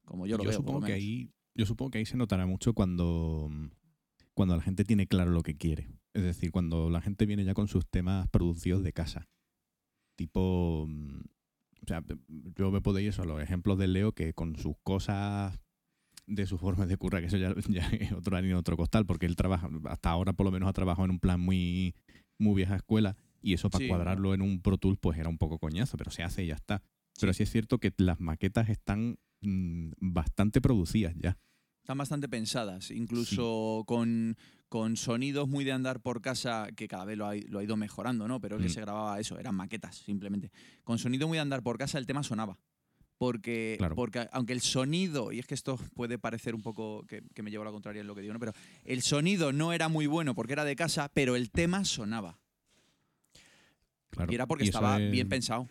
Como yo lo veo, por supongo lo que menos. ahí yo supongo que ahí se notará mucho cuando cuando la gente tiene claro lo que quiere es decir cuando la gente viene ya con sus temas producidos de casa tipo mm, o sea yo me puedo ir eso a los ejemplos de Leo que con sus cosas de sus formas de curra que eso ya, ya es otro harina otro costal porque él trabaja hasta ahora por lo menos ha trabajado en un plan muy muy vieja escuela y eso para Sí. cuadrarlo en un Pro Tools pues era un poco coñazo pero se hace y ya está pero sí es cierto que las maquetas están mm, bastante producidas ya. Están bastante pensadas, incluso con, con sonidos muy de andar por casa, que cada vez lo ha, lo ha ido mejorando, ¿no? Pero el que Mm. se grababa eso, eran maquetas, simplemente. Con sonido muy de andar por casa, el tema sonaba. Porque, Claro. porque aunque el sonido, y es que esto puede parecer un poco que, que me llevo a la contraria en lo que digo, ¿no? Pero el sonido no era muy bueno porque era de casa, pero el tema sonaba. Claro. Y era porque Y estaba es- bien pensado.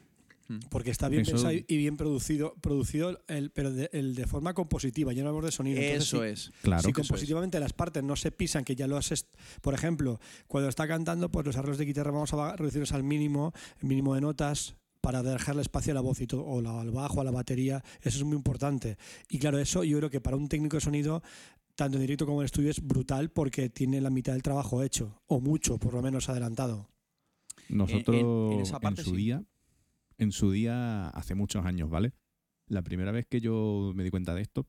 Porque está bien Eso- pensado y bien producido, producido el, pero de, el de forma compositiva, ya no hablamos de sonido. Eso es. Claro. si eso es. compositivamente las partes no se pisan, que ya lo has. est- Por ejemplo, cuando está cantando, pues los arreglos de guitarra vamos a reducirlos al mínimo, el mínimo de notas, para dejarle espacio a la voz y todo, o la- al bajo, a la batería. Eso es muy importante. Y claro, eso yo creo que para un técnico de sonido, tanto en directo como en estudio, es brutal porque tiene la mitad del trabajo hecho, o mucho, por lo menos adelantado. Nosotros en en, esa parte su sí. día, en su día, hace muchos años, ¿vale? La primera vez que yo me di cuenta de esto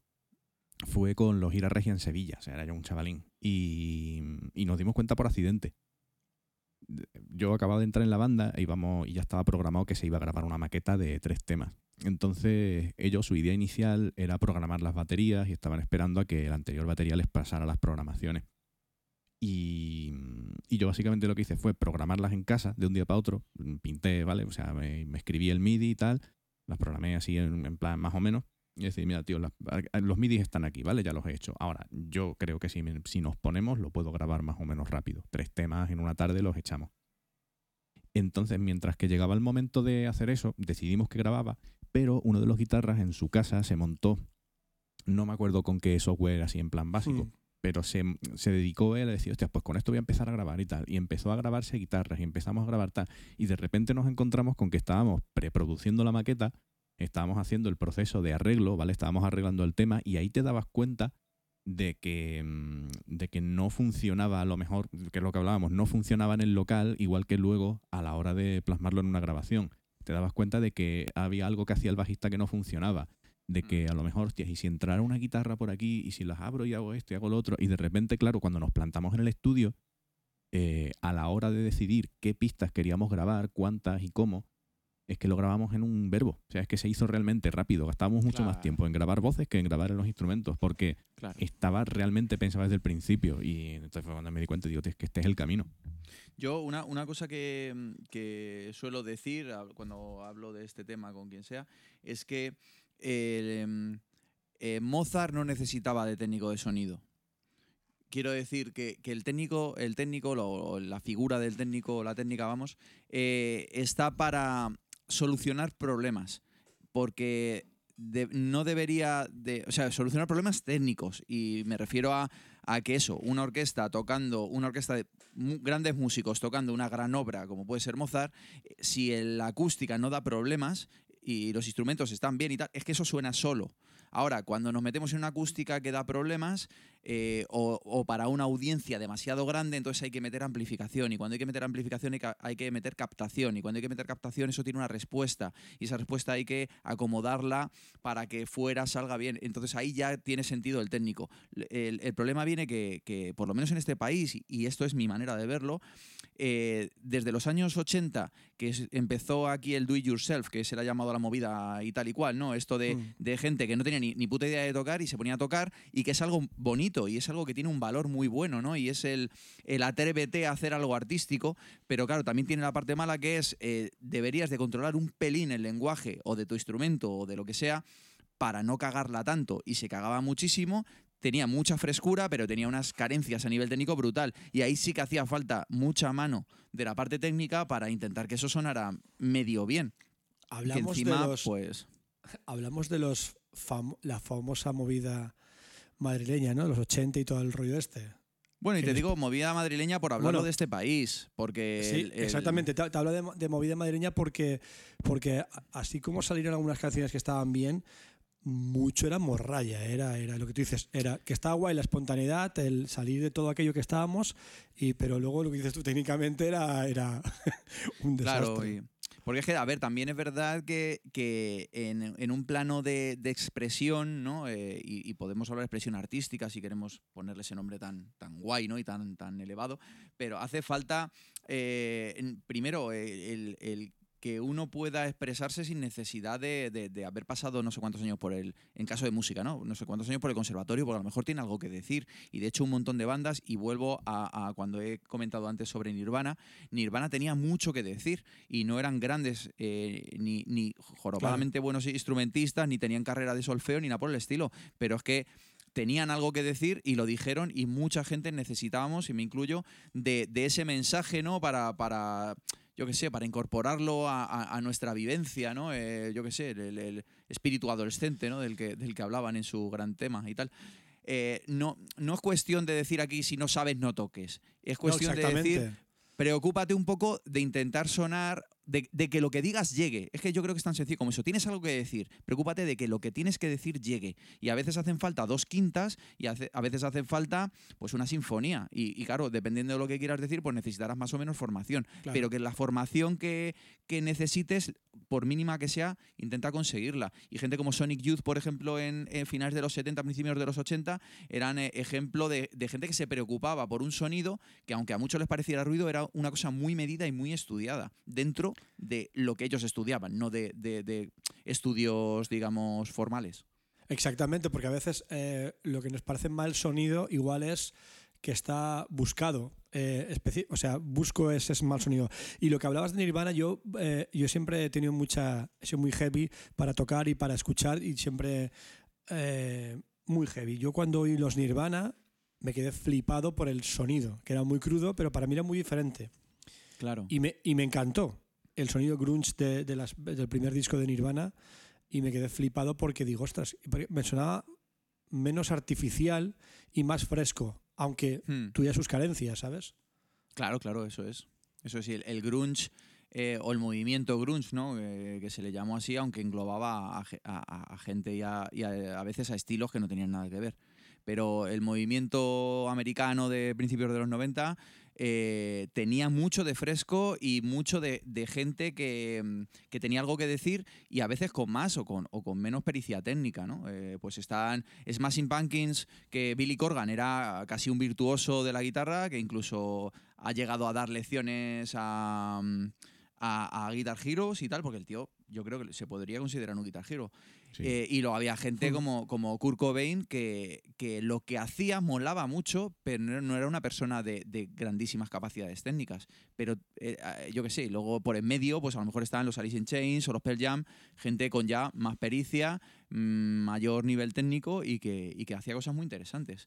fue con los Ira Regia en Sevilla, o sea, era yo un chavalín. Y, nos dimos cuenta por accidente. Yo acababa de entrar en la banda y, vamos, y ya estaba programado que se iba a grabar una maqueta de tres temas. Entonces, ellos, su idea inicial era programar las baterías y estaban esperando a que el anterior batería les pasara las programaciones. Y, y yo básicamente lo que hice fue programarlas en casa de un día para otro. Pinté, ¿vale? O sea, me, escribí el MIDI y tal, las programé así en, plan más o menos. Y decir, mira, tío, los MIDI están aquí, ¿vale? Ya los he hecho. Ahora, yo creo que si, si nos ponemos, lo puedo grabar más o menos rápido. Tres temas en una tarde los echamos. Entonces, mientras que llegaba el momento de hacer eso, decidimos que grababa, pero uno de los guitarras en su casa se montó, no me acuerdo con qué software así en plan básico, Mm. Pero se, se dedicó él a decir, hostia, pues con esto voy a empezar a grabar y tal. Y empezó a grabarse guitarras y empezamos a grabar tal. Y de repente nos encontramos con que estábamos preproduciendo la maqueta, estábamos haciendo el proceso de arreglo, ¿vale? Estábamos arreglando el tema y ahí te dabas cuenta de que, mm, de que no funcionaba a lo mejor, que es lo que hablábamos, no funcionaba en el local igual que luego a la hora de plasmarlo en una grabación. Te dabas cuenta de que había algo que hacía el bajista que no funcionaba. De que a lo mejor, hostias, y si entrara una guitarra por aquí, y si las abro y hago esto y hago lo otro, y de repente, claro, cuando nos plantamos en el estudio, eh, a la hora de decidir qué pistas queríamos grabar, cuántas y cómo, es que lo grabamos en un verbo. O sea, es que se hizo realmente rápido. Gastábamos mucho más Claro. tiempo en grabar voces que en grabar en los instrumentos, porque Claro. estaba realmente pensado desde el principio. Y entonces fue cuando me di cuenta, digo, "Tío, es que este es el camino. Yo, una, una cosa que, que suelo decir hab- cuando hablo de este tema con quien sea, es que eh, Mozart no necesitaba de técnico de sonido. Quiero decir que, el técnico, el técnico, la figura del técnico, la técnica, vamos, eh, está para solucionar problemas. Porque no debería de. O sea, solucionar problemas técnicos. Y me refiero a, que eso, una orquesta tocando, una orquesta de grandes músicos tocando una gran obra, como puede ser Mozart, eh, si la acústica no da problemas y los instrumentos están bien y tal, es que eso suena solo. Ahora, cuando nos metemos en una acústica que da problemas, eh, o, o para una audiencia demasiado grande, entonces hay que meter amplificación. Y cuando hay que meter amplificación hay que, hay que meter captación. Y cuando hay que meter captación, eso tiene una respuesta. Y esa respuesta hay que acomodarla para que fuera salga bien. Entonces ahí ya tiene sentido el técnico. El, el problema viene que, que, por lo menos en este país, y esto es mi manera de verlo, eh, desde los años 80, que empezó aquí el do it yourself, que se le ha llamado la movida y tal y cual, ¿no? Esto de, Mm. de gente que no tenía ni, ni puta idea de tocar y se ponía a tocar y que es algo bonito y es algo que tiene un valor muy bueno, ¿no? Y es el, el atrévete a hacer algo artístico, pero claro, también tiene la parte mala que es eh, deberías de controlar un pelín el lenguaje o de tu instrumento o de lo que sea para no cagarla tanto y se cagaba muchísimo, tenía mucha frescura, pero tenía unas carencias a nivel técnico brutal. Y ahí sí que hacía falta mucha mano de la parte técnica para intentar que eso sonara medio bien. Hablamos encima, de los, pues. hablamos de los fam- la famosa movida madrileña, ¿no? Los 80 y todo el rollo este. Bueno, y te digo movida madrileña por hablarlo Bueno, de este país, porque... Sí, el- el- exactamente. Te, te hablo de, mo- de movida madrileña porque, porque así como salieron algunas canciones que estaban bien, mucho era morralla, era, era lo que tú dices, era que estaba guay la espontaneidad, el salir de todo aquello que estábamos, y, pero luego lo que dices tú técnicamente era, era un desastre. Claro, y- porque es que, a ver, también es verdad que, que en, en un plano de, de expresión, ¿no? Eh, y, podemos hablar de expresión artística si queremos ponerle ese nombre tan, tan guay, ¿no? Y tan, tan elevado, pero hace falta, eh, primero, eh, el que uno pueda expresarse sin necesidad de, de- de haber pasado no sé cuántos años por el, en caso de música, ¿no? No sé cuántos años por el conservatorio, porque a lo mejor tiene algo que decir. Y de hecho un montón de bandas, y vuelvo a, a cuando he comentado antes sobre Nirvana, Nirvana tenía mucho que decir y no eran grandes eh, ni, ni jorobadamente buenos instrumentistas, ni tenían carrera de solfeo, ni nada por el estilo. Pero es que tenían algo que decir y lo dijeron y mucha gente necesitábamos, y me incluyo, de, de ese mensaje, ¿no? Para, para yo qué sé, para incorporarlo a, a- a nuestra vivencia, ¿no? Eh, yo qué sé, el, el espíritu adolescente, ¿no? Del que, del que hablaban en su gran tema y tal. Eh, no, no es cuestión de decir aquí si no sabes no toques. Es No, cuestión de decir preocúpate un poco de intentar sonar de, de que lo que digas llegue. Es que yo creo que es tan sencillo como eso. Tienes algo que decir, preocúpate de que lo que tienes que decir llegue. Y a veces hacen falta dos quintas y hace- a veces hacen falta pues una sinfonía. Y, y claro, dependiendo de lo que quieras decir, pues necesitarás más o menos formación. Claro. Pero que la formación que, que necesites, por mínima que sea, intenta conseguirla. Y gente como Sonic Youth, por ejemplo, en, en finales de los 70, principios de los 80, eran eh, ejemplo de, de gente que se preocupaba por un sonido que, aunque a muchos les pareciera ruido, era una cosa muy medida y muy estudiada dentro de lo que ellos estudiaban, no de, de- de estudios, digamos, formales. Exactamente, porque a veces eh, lo que nos parece mal sonido igual es que está buscado. eh, o sea, busco ese mal sonido. Y lo que hablabas de Nirvana, yo, eh, yo siempre he tenido mucha. He sido muy heavy para tocar y para escuchar y siempre eh, muy heavy. Yo cuando oí los Nirvana me quedé flipado por el sonido, que era muy crudo, pero para mí era muy diferente. Claro. Y me, y me encantó el sonido grunge de, de las- del primer disco de Nirvana y me quedé flipado porque digo, ostras, me sonaba menos artificial y más fresco, aunque Hmm. tuviera sus carencias, ¿sabes? Claro, claro, eso es. Eso es, y el, el grunge eh, o el movimiento grunge, ¿no? Eh, que se le llamó así, aunque englobaba a, ge- a- a gente y, a, y a veces a estilos que no tenían nada que ver. Pero el movimiento americano de principios de los 90 eh, tenía mucho de fresco y mucho de, gente que, mm, que tenía algo que decir y a veces con más o con, o con menos pericia técnica, ¿no? Eh, pues están Smashing Pumpkins, que Billy Corgan era casi un virtuoso de la guitarra, que incluso ha llegado a dar lecciones a, mm, a Guitar Heroes y tal, porque el tío yo creo que se podría considerar un Guitar Hero. Sí. Eh, y luego había gente como, como Kurt Cobain que, que lo que hacía molaba mucho, pero no era- una persona de, de grandísimas capacidades técnicas. Pero eh, eh, yo qué sé, luego por en medio, pues a lo mejor estaban los Alice in Chains o los Pearl Jam, gente con ya más pericia, mm, mayor nivel técnico y que, y que hacía cosas muy interesantes.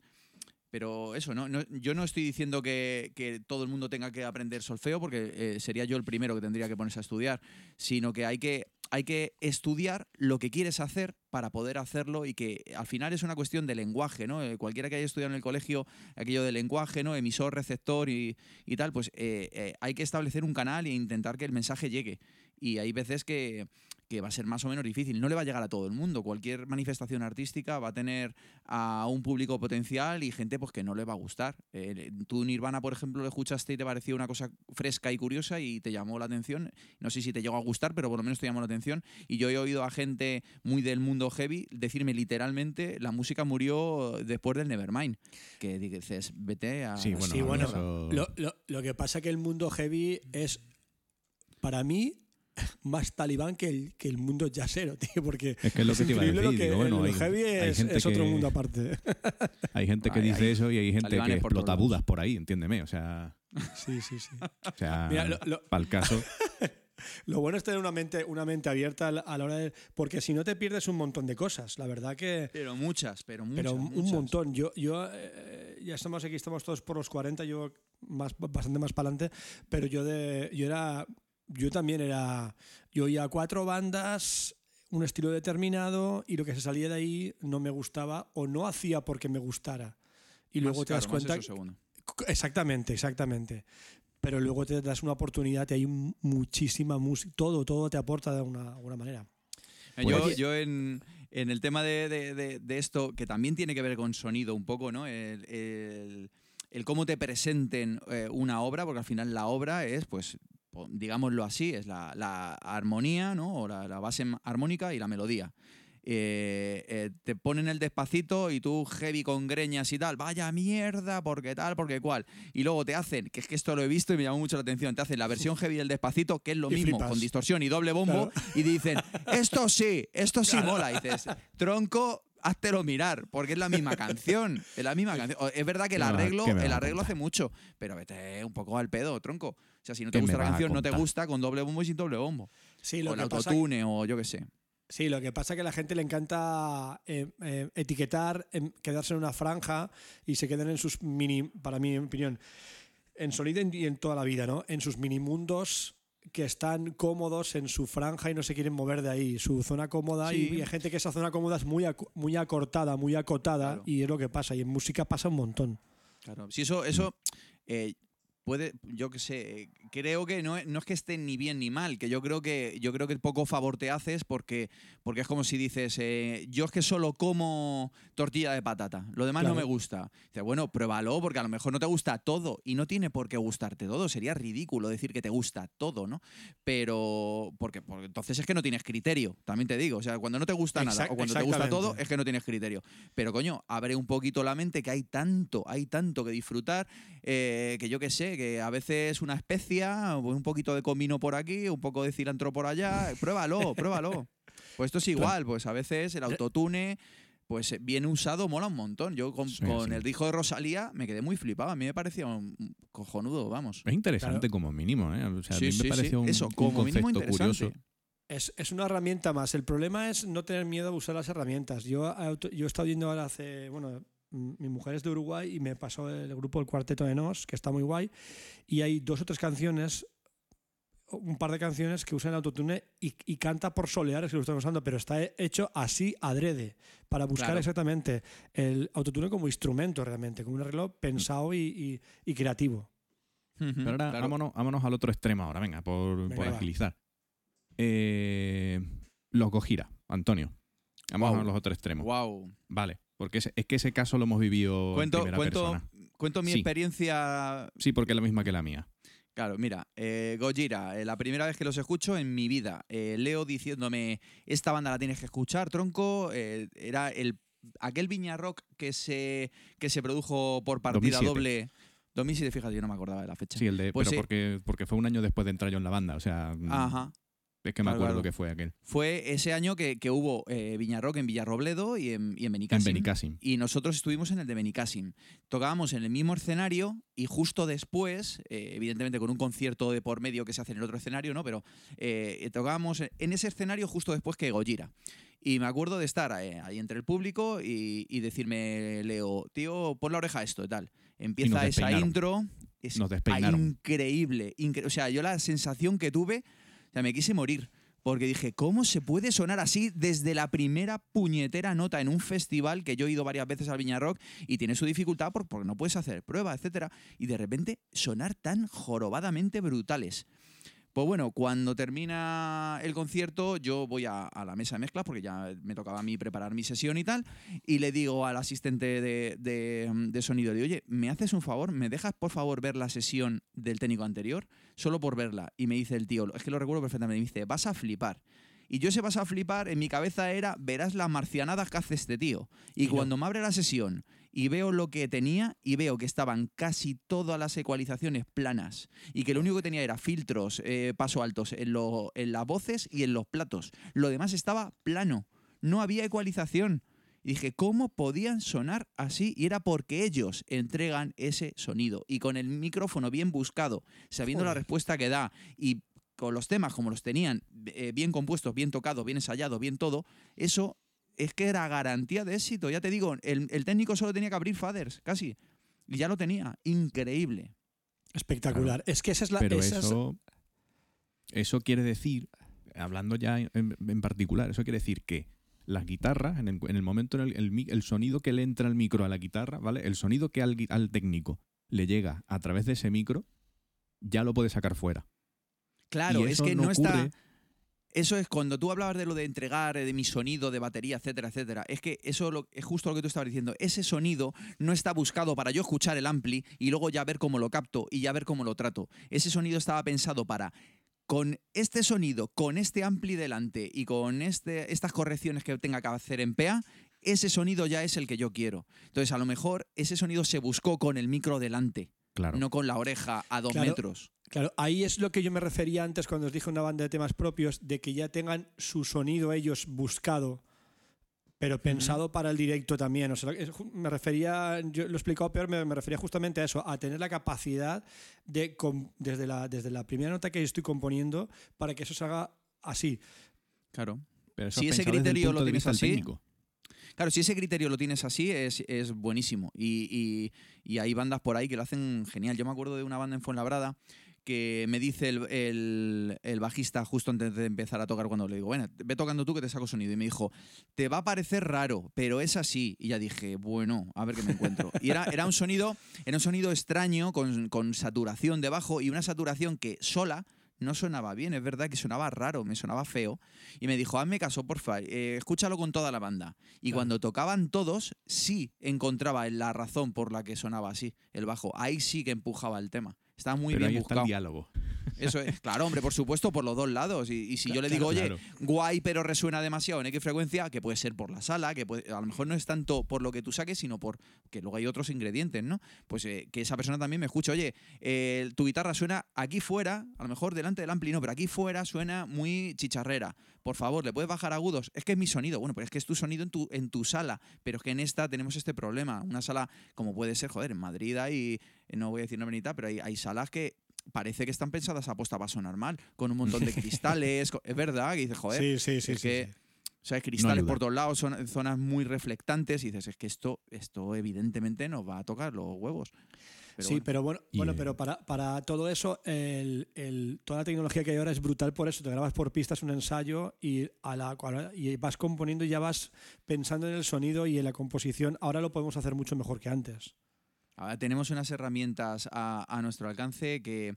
Pero eso, ¿no? No- yo no estoy diciendo que, que todo el mundo tenga que aprender solfeo, porque eh, sería yo el primero que tendría que ponerse a estudiar, sino que hay que, hay que estudiar lo que quieres hacer para poder hacerlo y que al final es una cuestión de lenguaje, ¿no? Eh, cualquiera que haya estudiado en el colegio aquello de lenguaje, ¿no? Emisor, receptor y, y tal, pues eh, eh, hay que establecer un canal e intentar que el mensaje llegue. Y hay veces que, que va a ser más o menos difícil. No le va a llegar a todo el mundo. Cualquier manifestación artística va a tener a un público potencial y gente pues que no le va a gustar. Eh, tú Nirvana, por ejemplo, lo escuchaste y te pareció una cosa fresca y curiosa y te llamó la atención. No sé si te llegó a gustar, pero por lo menos te llamó la atención. Y yo he oído a gente muy del mundo heavy decirme literalmente la música murió después del Nevermind. Que dices, vete a... Sí, bueno, sí, bueno, eso- Lo, lo- lo que pasa que el mundo heavy es, para mí, más talibán que el, que el mundo jazzero, tío, porque Es que es lo que te iba a increíble decir. lo que digo, bueno, el hay, heavy hay es, gente es otro que- mundo aparte. Hay gente que Hay- dice hay eso y hay gente que explota budas por ahí, entiéndeme. O sea, Sí, sí, sí. o sea para el caso. Lo bueno es tener una mente, una mente abierta a la a la hora de... Porque si no te pierdes un montón de cosas. La verdad que... Pero muchas, pero muchas. Pero un muchas. montón. Yo, yo eh, ya estamos aquí, estamos todos por los 40, yo más, bastante más para adelante, pero yo de, yo era, yo también era, yo oía cuatro bandas, un estilo determinado y lo que se salía de ahí no me gustaba o no hacía porque me gustara. Y luego te das cuenta, exactamente, exactamente. Pero luego te das una oportunidad y hay muchísima música, todo, todo te aporta de una, alguna manera. Eh, Yo, yo en, en el tema de, de- de- de esto, que también tiene que ver con sonido un poco, ¿no? El, el- el cómo te presenten eh, una obra, porque al final la obra es, pues, digámoslo así, es la, la armonía, ¿no? O la, la base armónica y la melodía. Eh, eh, te ponen el despacito y tú heavy con greñas y tal, vaya mierda, porque tal, porque cual. Y luego te hacen, que es que esto lo he visto y me llamó mucho la atención, te hacen la versión heavy del despacito, que es lo Y mismo, flipas. con distorsión y doble bombo, y dicen, esto sí, esto sí mola. Y dices, tronco, háztelo mirar, porque es la misma canción. Es la misma canción. Es verdad que el ¿Qué me vas a- arreglo, el arreglo hace mucho, pero vete un poco al pedo, tronco. O sea, si no te ¿Qué gusta la canción, no te gusta con doble bombo y sin doble bombo. Sí, o lo el que pasa autotune, o yo qué sé. Sí, lo que pasa es que a la gente le encanta eh, eh, etiquetar, quedarse en una franja y se quedan en sus mini, para mi opinión, en sonido y en toda la vida, ¿no? En sus mini mundos que están cómodos en su franja y no se quieren mover de ahí, su zona cómoda Sí. y hay gente que esa zona cómoda es muy, acu- muy acortada, muy acotada Claro. y es lo que pasa y en música pasa un montón. Claro. Si eso, eso eh, puede, yo qué sé, creo que no, es- no es que esté ni bien ni mal, que yo creo que yo creo que poco favor te haces porque, porque es como si dices, eh, yo es que solo como tortilla de patata, lo demás no me gusta. Dice, bueno, pruébalo porque a lo mejor no te gusta todo y no tiene por qué gustarte todo, sería ridículo decir que te gusta todo, ¿no? Pero porque, porque entonces es que no tienes criterio, también te digo, o sea, cuando no te gusta nada o cuando te gusta todo es que no tienes criterio. Pero coño, abre un poquito la mente que hay tanto, hay tanto que disfrutar, eh, que yo qué sé, que a veces una especia, pues un poquito de comino por aquí, un poco de cilantro por allá, pruébalo, pruébalo. Pues esto es igual, pues a veces el autotune, pues eh, bien usado mola un montón. Yo con, Sí, con sí. el disco de Rosalía me quedé muy flipado, a mí me parecía un cojonudo, vamos. Es interesante Claro. como mínimo, ¿eh? O sea, Sí, a mí me sí. pareció un, Eso, un como mínimo concepto interesante. curioso. Es, es una herramienta más. El problema es no tener miedo a usar las herramientas. Yo, yo he estado viendo ahora hace. Bueno, mi mujer es de Uruguay y me pasó el grupo El Cuarteto de Nos, que está muy guay. Y hay dos o tres canciones, un par de canciones que usan el autotune y, y canta por soleares que lo están usando, pero está hecho así adrede, para buscar Claro. exactamente el autotune como instrumento realmente, como un arreglo pensado y, y- y creativo. Pero ahora Claro. vámonos, vámonos al otro extremo ahora, venga, por, Venga, por agilizar. Eh, los Gojira, Antonio. Vamos Guau. a los otros extremos. Wow. Vale, porque ese- es que ese caso lo hemos vivido Cuento, en primera cuento, persona. cuento mi Sí. experiencia Sí, porque es la misma que la mía. Claro, mira, eh, Gojira, eh, la primera vez que los escucho en mi vida, eh, Leo diciéndome, esta banda la tienes que escuchar, tronco, eh, era el aquel Viña Rock que se, que se produjo por partida 2007. doble. 2007, fíjate, yo no me acordaba de la fecha. Sí, el de, Pues pero sí. porque, porque fue un año después de entrar yo en la banda. O sea, mm, Ajá. Es que me acuerdo que fue aquel. Fue ese año que, que hubo eh, Viña Rock en Villarrobledo y en, y en En Benicàssim. Benicàssim. Y nosotros estuvimos en el de Benicàssim. Tocábamos en el mismo escenario y justo después, eh, evidentemente con un concierto de por medio que se hace en el otro escenario, ¿no? Pero eh, tocábamos en ese escenario justo después que Gojira. Y me acuerdo de estar eh, ahí entre el público y, y decirme, Leo, tío, pon la oreja a esto y tal. Empieza esa despeinaron. intro. Es Nos despeinaron. increíble, incre- O sea, yo la sensación que tuve, sea, me quise morir. Porque dije, ¿cómo se puede sonar así desde la primera puñetera nota en un festival que yo he ido varias veces al Viña Rock y tiene su dificultad por- porque no puedes hacer prueba, etcétera? Y de repente sonar tan jorobadamente brutales. Pues bueno, cuando termina el concierto, yo voy a, a la mesa de mezclas porque ya me tocaba a mí preparar mi sesión y tal. Y le digo al asistente de, de- de sonido, le digo, oye, ¿me haces un favor? ¿Me dejas por favor ver la sesión del técnico anterior? Solo por verla. Y me dice el tío, es que lo recuerdo perfectamente, me dice, vas a flipar. Y yo ese vas a flipar, en mi cabeza era, verás las marcianadas que hace este tío. Y Y no. cuando me abre la sesión y veo lo que tenía y veo que estaban casi todas las ecualizaciones planas y que lo único que tenía era filtros, eh, paso altos en, lo- en las voces y en los platos. Lo demás estaba plano, no había ecualización. Y dije, ¿cómo podían sonar así? Y era porque ellos entregan ese sonido. Y con el micrófono bien buscado, sabiendo la respuesta que da y con los temas como los tenían, eh, bien compuestos, bien tocados, bien ensayados, bien todo, eso es que era garantía de éxito. Ya te digo, el, el técnico solo tenía que abrir faders, casi. Y ya lo tenía. Increíble. Espectacular. Es que esa es la. Pero esa es- eso, eso quiere decir, hablando ya en, en particular, eso quiere decir que las guitarras, en el, en el momento en el, el el sonido que le entra al micro a la guitarra, ¿vale? El sonido que al, al técnico le llega a través de ese micro, ya lo puede sacar fuera. Claro, Y es que no, está. Eso es cuando tú hablabas de lo de entregar, eh, de mi sonido, de batería, etcétera, etcétera. Es que eso lo- es justo lo que tú estabas diciendo. Ese sonido no está buscado para yo escuchar el ampli y luego ya ver cómo lo capto y ya ver cómo lo trato. Ese sonido estaba pensado para con este sonido, con este ampli delante y con este, estas correcciones que tenga que hacer en PA, ese sonido ya es el que yo quiero. Entonces, a lo mejor ese sonido se buscó con el micro delante, Claro. no con la oreja a dos Claro. metros. Claro, ahí es lo que yo me refería antes cuando os dije una banda de temas propios, de que ya tengan su sonido ellos buscado, pero pensado para el directo también. O sea, me refería, yo lo he explicado peor, me, me refería justamente a eso, a tener la capacidad de, desde, la, desde la primera nota que estoy componiendo, para que eso se haga así. Claro. Pero eso si es ese criterio lo tienes así, técnico. Claro, si ese criterio lo tienes así, es, es buenísimo. Y, y- y hay bandas por ahí que lo hacen genial. Yo me acuerdo de una banda en Fuenlabrada que me dice el, el- el bajista justo antes de empezar a tocar cuando le digo, bueno, ve tocando tú que te saco sonido. Y me dijo, te va a parecer raro, pero es así. Y ya dije, bueno, a ver qué me encuentro. Y era, era un sonido, era un sonido extraño, con, con saturación de bajo y una saturación que sola no sonaba bien, es verdad que sonaba raro, me sonaba feo. Y me dijo, hazme caso, porfa, eh, escúchalo con toda la banda. Y Claro. cuando tocaban todos, sí encontraba la razón por la que sonaba así, el bajo. Ahí sí que empujaba el tema. Estaba muy Pero bien ahí está buscado. el diálogo. Eso es, claro, hombre, por supuesto, por los dos lados. Y, y si yo le digo, oye, Claro. guay, pero resuena demasiado en X frecuencia, que puede ser por la sala, que puede- a lo mejor no es tanto por lo que tú saques, sino por que luego hay otros ingredientes, ¿no? Pues eh, que esa persona también me escuche, oye, eh, tu guitarra suena aquí fuera, a lo mejor delante del ampli no, pero aquí fuera suena muy chicharrera. Por favor, ¿le puedes bajar agudos? Es que es mi sonido. Bueno, pero es que es tu sonido en tu, en tu sala, pero es que en esta tenemos este problema. Una sala, como puede ser, joder, en Madrid hay, no voy a decir nombre ni tal, pero hay, hay salas que parece que están pensadas a posta para sonar mal, con un montón de cristales. es verdad, que dices, joder, Sí, sí, sí. es sí, que- sí. o sea, cristales por todos lados, son zonas muy reflectantes y dices, es que esto, esto evidentemente nos va a tocar los huevos. Pero sí, bueno. pero bueno, bueno pero para, para todo eso, el, el- toda la tecnología que hay ahora es brutal por eso. Te grabas por pistas un ensayo y, a la, y vas componiendo y ya vas pensando en el sonido y en la composición. Ahora lo podemos hacer mucho mejor que antes. Ahora tenemos unas herramientas a, a nuestro alcance que,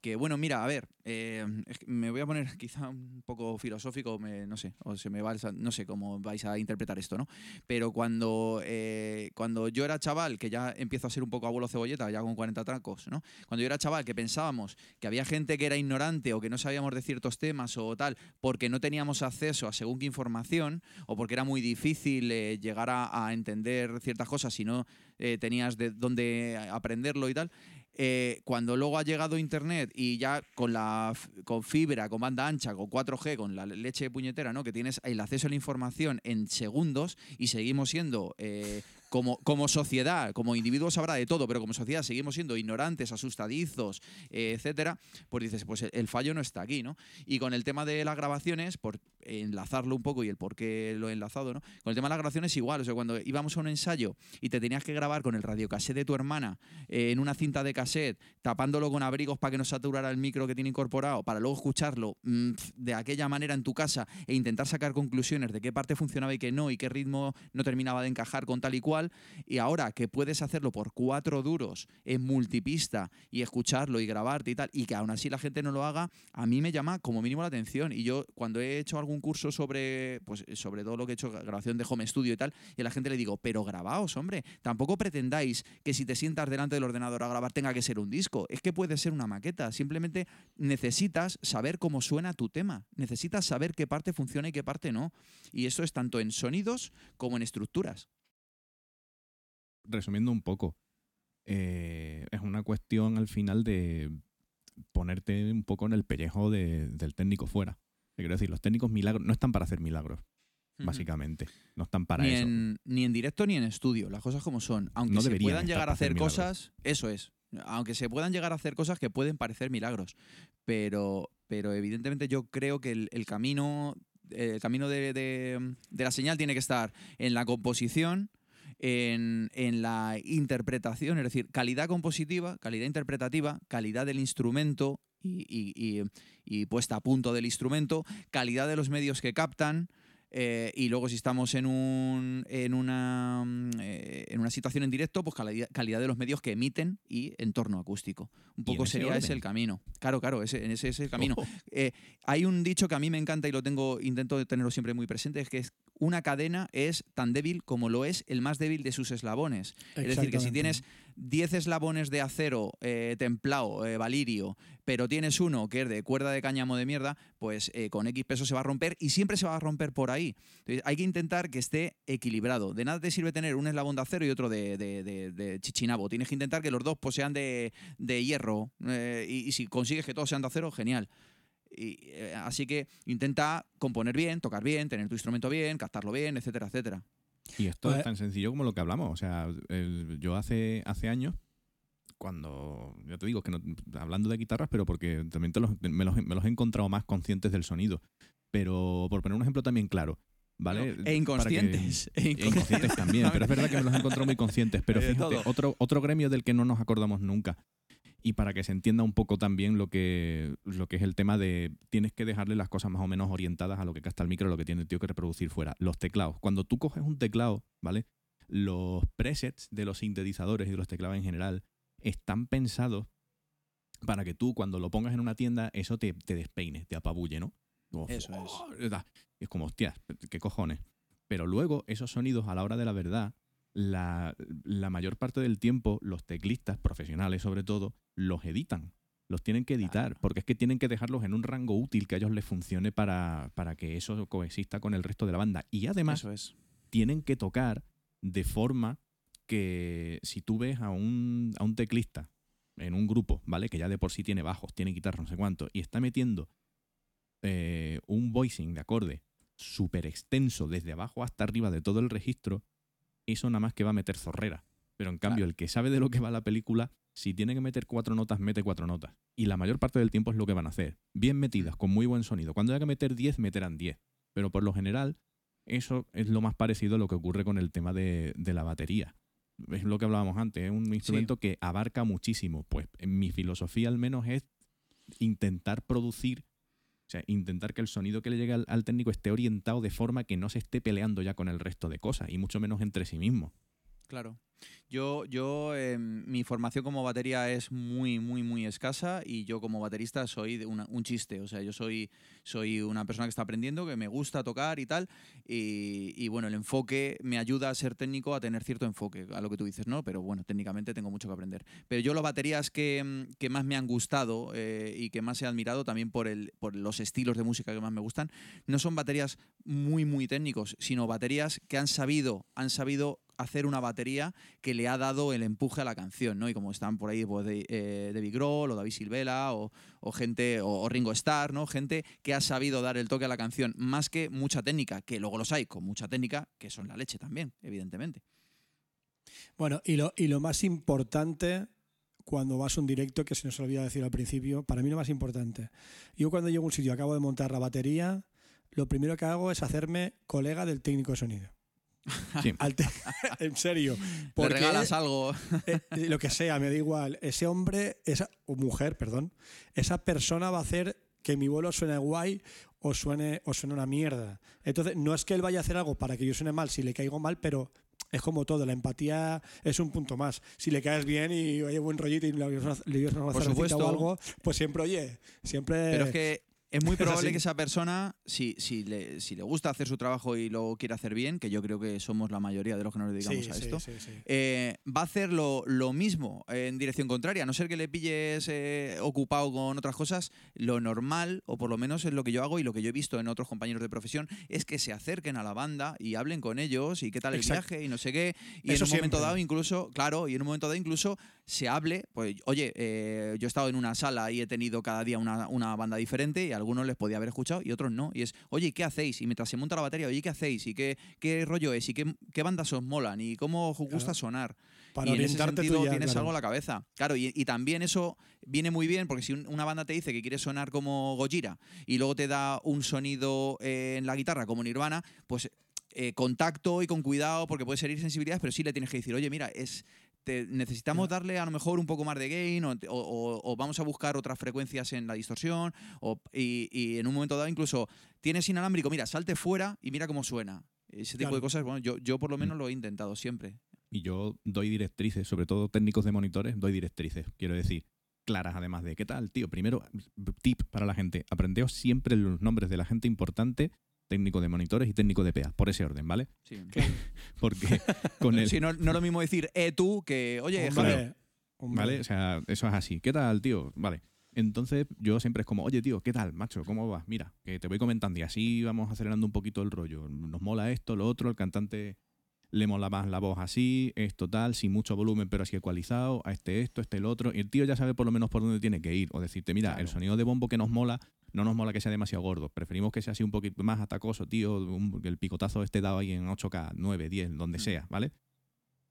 que, bueno, mira, a ver, eh, me voy a poner quizá un poco filosófico, me- no sé, o se me va, no sé cómo vais a interpretar esto, ¿no? Pero cuando, eh, cuando yo era chaval, que ya empiezo a ser un poco abuelo cebolleta, ya con 40 trancos, ¿no? Cuando yo era chaval, que pensábamos que había gente que era ignorante o que no sabíamos de ciertos temas o tal, porque no teníamos acceso a según qué información o porque era muy difícil eh, llegar a, a entender ciertas cosas si no tenías de dónde aprenderlo y tal. Eh, cuando luego ha llegado Internet y ya con la con fibra, con banda ancha, con 4G, con la leche puñetera, ¿no? Que tienes el acceso a la información en segundos y seguimos siendo eh, como, como sociedad, como individuos habrá de todo, pero como sociedad seguimos siendo ignorantes, asustadizos, eh, etcétera, pues dices, pues el, fallo no está aquí, ¿no? Y con el tema de las grabaciones, por enlazarlo un poco y el por qué lo he enlazado, ¿no? Con el tema de las grabaciones igual, o sea, cuando íbamos a un ensayo y te tenías que grabar con el radiocassette de tu hermana eh, en una cinta de cassette, tapándolo con abrigos para que no saturara el micro que tiene incorporado, para luego escucharlo mm, de aquella manera en tu casa e intentar sacar conclusiones de qué parte funcionaba y qué no, y qué ritmo no terminaba de encajar con tal y cual, y ahora que puedes hacerlo por cuatro duros en multipista y escucharlo y grabarte y tal, y que aún así la gente no lo haga, a mí me llama como mínimo la atención. Y yo cuando he hecho algún curso sobre, pues, sobre todo lo que he hecho, grabación de home studio y tal, y a la gente le digo, pero grabaos, hombre, tampoco pretendáis que si te sientas delante del ordenador a grabar tenga que ser un disco, es que puede ser una maqueta, simplemente necesitas saber cómo suena tu tema, necesitas saber qué parte funciona y qué parte no. Y eso es tanto en sonidos como en estructuras. Resumiendo un poco, eh, es una cuestión al final de ponerte un poco en el pellejo de- del técnico fuera. Quiero decir, los técnicos milagros no están para hacer milagros, básicamente. No están para ni, eso. En, ni en directo ni en estudio, las cosas como son. Aunque No se puedan llegar a hacer cosas, eso es. Aunque se puedan llegar a hacer cosas que pueden parecer milagros. Pero, pero evidentemente yo creo que el, el camino, el camino de, de- de la señal tiene que estar en la composición, en, en la interpretación, es decir, calidad compositiva, calidad interpretativa, calidad del instrumento y, y- y- y puesta a punto del instrumento, calidad de los medios que captan. eh, y luego si estamos en, un, en, una, mm, eh, en una situación en directo, pues calidad, calidad de los medios que emiten y entorno acústico. Un poco ese sería ese orden. el camino. Claro, claro, ese, en ese es el camino. Ojo. Eh, hay un dicho que a mí me encanta y lo tengo, intento tenerlo siempre muy presente, es que es una cadena es tan débil como lo es el más débil de sus eslabones. Es decir, que si tienes 10 eslabones de acero eh, templado, eh, valirio, pero tienes uno que es de cuerda de cáñamo de mierda, pues eh, con X peso se va a romper y siempre se va a romper por ahí. Entonces, hay que intentar que esté equilibrado. De nada te sirve tener un eslabón de acero y otro de, de- de- de chichinabo. Tienes que intentar que los dos pues, sean de, de hierro eh, y, y si consigues que todos sean de acero, genial. Y, eh, así que intenta componer bien, tocar bien, tener tu instrumento bien, captarlo bien, etcétera, etcétera. Y esto Pues- es tan sencillo como lo que hablamos. O sea, el- yo hace, hace años, cuando, ya te digo, que no, hablando de guitarras, pero porque también te los- me, los, me los he encontrado más conscientes del sonido. Pero por poner un ejemplo también claro, ¿vale? E que- inconscientes. e e inconscientes también, pero es verdad que me los he encontrado muy conscientes. Pero fíjate, otro, otro gremio del que no nos acordamos nunca. Y para que se entienda un poco también lo que, lo que es el tema de tienes que dejarle las cosas más o menos orientadas a lo que gasta el micro, lo que tiene el tío que reproducir fuera. Los teclados. Cuando tú coges un teclado, ¿vale? Los presets de los sintetizadores y de los teclados en general están pensados para que tú cuando lo pongas en una tienda eso te, te despeine, te apabulle, ¿no? Eso es. Es como, hostia, ¿qué cojones? Pero luego esos sonidos a la hora de la verdad, la, la mayor parte del tiempo los teclistas, profesionales sobre todo, los editan. Los tienen que editar, Claro. porque es que tienen que dejarlos en un rango útil que a ellos les funcione para, para que eso coexista con el resto de la banda. Y además es. tienen que tocar de forma que si tú ves a un, a un teclista en un grupo, ¿vale? Que ya de por sí tiene bajos, tiene guitarra, no sé cuánto, y está metiendo eh, un voicing de acorde súper extenso desde abajo hasta arriba de todo el registro, eso nada más que va a meter zorrera. Pero en cambio, Claro. el que sabe de lo que va la película, si tiene que meter cuatro notas, mete cuatro notas. Y la mayor parte del tiempo es lo que van a hacer. Bien metidas, con muy buen sonido. Cuando haya que meter 10, meterán 10. Pero por lo general, eso es lo más parecido a lo que ocurre con el tema de, de la batería. Es lo que hablábamos antes, es un instrumento que abarca muchísimo. Pues en mi filosofía al menos es intentar producir, sea, intentar que el sonido que le llegue al, al técnico esté orientado de forma que no se esté peleando ya con el resto de cosas, y mucho menos entre sí mismo. Claro. Yo, yo eh, mi formación como batería es muy, muy, muy escasa y yo como baterista soy un chiste. O sea, yo soy, soy una persona que está aprendiendo, que me gusta tocar y tal. Y, bueno, el enfoque me ayuda a ser técnico, a tener cierto enfoque, a lo que tú dices, ¿no? Pero bueno, técnicamente tengo mucho que aprender. Pero yo las baterías que, mm, que más me han gustado eh, y que más he admirado también por, el, por los estilos de música que más me gustan, no son baterías muy, muy técnicos, sino baterías que han sabido, han sabido hacer una batería que le ha dado el empuje a la canción, ¿no? Y como están por ahí pues, eh, David Grohl o David Silvela o, gente, o, o Ringo Starr, ¿no? Gente que ha sabido dar el toque a la canción, más que mucha técnica, que luego los hay con mucha técnica, que son la leche también, evidentemente. Bueno, y lo, y lo más importante cuando vas a un directo, que se nos olvida decir al principio, para mí lo más importante. Yo cuando llego a un sitio, acabo de montar la batería, lo primero que hago es hacerme colega del técnico de sonido. Sí. En serio. Le regalas algo. eh, eh, lo que sea, me da igual. Ese hombre, esa o mujer, perdón, esa persona va a hacer que mi vuelo suene guay o suene, o suene una mierda. Entonces, no es que él vaya a hacer algo para que yo suene mal si le caigo mal, pero es como todo, la empatía es un punto más. Si le caes bien y oye buen rollito y le dio una, le dio una o algo, pues siempre, oye, siempre... Pero es que es muy probable que esa persona, si, si, le, si le gusta hacer su trabajo y lo quiere hacer bien, que yo creo que somos la mayoría de los que nos dedicamos Sí, a sí, esto, sí, eh, va a hacer lo, lo mismo en dirección contraria. A no ser que le pilles eh, ocupado con otras cosas, lo normal, o por lo menos es lo que yo hago y lo que yo he visto en otros compañeros de profesión, es que se acerquen a la banda y hablen con ellos y qué tal el Exacto. viaje y no sé qué. Y Eso en un momento dado, incluso, claro, y en un momento dado incluso se hable, pues, oye, eh, yo he estado en una sala y he tenido cada día una, una banda diferente y a algunos les podía haber escuchado y otros no. Y es, oye, ¿qué hacéis? Y mientras se monta la batería, oye, ¿qué hacéis? ¿Y qué, qué rollo es? ¿Y qué, qué bandas os molan? ¿Y cómo os gusta Claro. sonar? Para y en ese sentido ya, tienes claro. algo en la cabeza. Claro, y, y también eso viene muy bien porque si un- una banda te dice que quiere sonar como Gojira y luego te da un sonido eh, en la guitarra como Nirvana, pues eh, contacto y con cuidado porque puede ser sensibilidades, pero sí le tienes que decir, oye, mira, es te- necesitamos darle a lo mejor un poco más de gain o, o- o- o vamos a buscar otras frecuencias en la distorsión o- y, y en un momento dado incluso tienes inalámbrico, mira, salte fuera y mira cómo suena. Ese tipo Claro. de cosas, bueno, yo, yo por lo Mm. menos lo he intentado siempre. Y yo doy directrices, sobre todo técnicos de monitores, doy directrices, quiero decir, claras además de, ¿qué tal, tío? Primero, tip para la gente, aprendeos siempre los nombres de la gente importante, técnico de monitores y técnico de PA, por ese orden, ¿vale? Sí. Porque con el... Sí, no, no es lo mismo decir eh tú que oye, Hombre, Javier. hombre. ¿Vale? O sea, eso es así. ¿Qué tal, tío? Vale. Entonces, yo siempre es como, oye, tío, ¿qué tal, macho? ¿Cómo vas? Mira, que te voy comentando y así vamos acelerando un poquito el rollo. Nos mola esto, lo otro, el cantante le mola más la voz así, esto tal, sin mucho volumen, pero así ecualizado, a este esto, este el otro. Y el tío ya sabe por lo menos por dónde tiene que ir. O decirte, mira, Claro. el sonido de bombo que nos mola, no nos mola que sea demasiado gordo. Preferimos que sea así un poquito más atacoso, tío, un- el picotazo esté dado ahí en 8K, 9, 10, donde Mm. sea, ¿vale?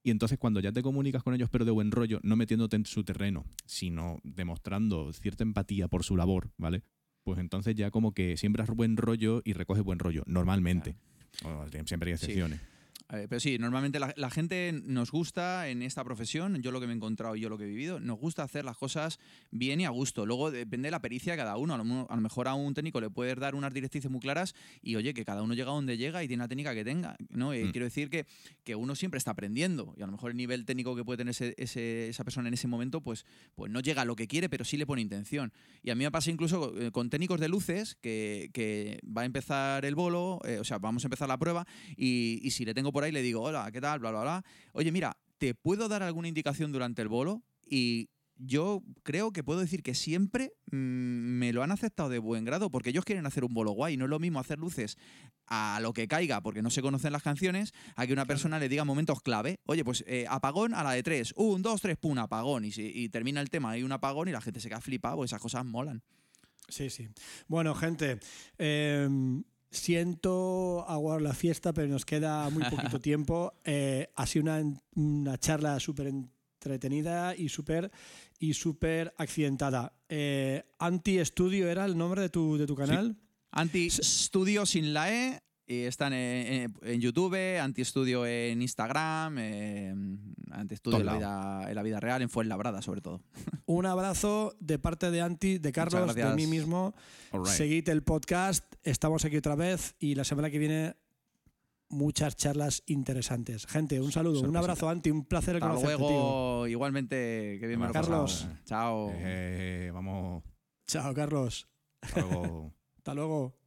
Y entonces cuando ya te comunicas con ellos, pero de buen rollo, no metiéndote en su terreno, sino demostrando cierta empatía por su labor, ¿vale? Pues entonces ya como que siembras buen rollo y recoges buen rollo, normalmente. O, siempre hay Sí. Eh, pero sí, normalmente la, la gente nos gusta en esta profesión, yo lo que me he encontrado y yo lo que he vivido, nos gusta hacer las cosas bien y a gusto. Luego depende de la pericia de cada uno. A lo, a mejor a un técnico le puedes dar unas directrices muy claras y oye, que cada uno llega donde llega y tiene la técnica que tenga. ¿no? Eh, Mm. Quiero decir que, que uno siempre está aprendiendo y a lo mejor el nivel técnico que puede tener ese- ese- esa persona en ese momento, pues, pues no llega a lo que quiere, pero sí le pone intención. Y a mí me pasa incluso eh, con técnicos de luces que, que va a empezar el bolo, eh, o sea, vamos a empezar la prueba y, y si le tengo por ahí le digo, hola, ¿qué tal? Bla, bla, bla. Oye, mira, ¿te puedo dar alguna indicación durante el bolo? Y yo creo que puedo decir que siempre mm, me lo han aceptado de buen grado porque ellos quieren hacer un bolo guay. No es lo mismo hacer luces a lo que caiga porque no se conocen las canciones a que una persona le diga momentos clave. Oye, pues eh, apagón a la de tres. Un, dos, tres, pum, apagón. Y, termina el tema, hay un apagón y la gente se queda flipada. Pues esas cosas molan. Sí, sí. Bueno, gente, eh, siento aguar la fiesta, pero nos queda muy poquito tiempo. Eh, ha sido una, una charla súper entretenida y súper y súper accidentada. Eh, Anti Studio era el nombre de tu, de tu canal. Anti Studio sin la E. Y están en, en- en YouTube, Anti Studio en Instagram, eh, Anti Studio en la, vida, en la vida real, en Fuenlabrada sobre todo. Un abrazo de parte de Anti, de Carlos, de mí mismo. Right. Seguid el podcast, estamos aquí otra vez y la semana que viene muchas charlas interesantes. Gente, un saludo, un abrazo Anti, un placer Hasta conocerte, tío. luego, igualmente, que bien me Carlos. Chao. Eh, vamos. Chao, Carlos. hasta luego. Hasta luego.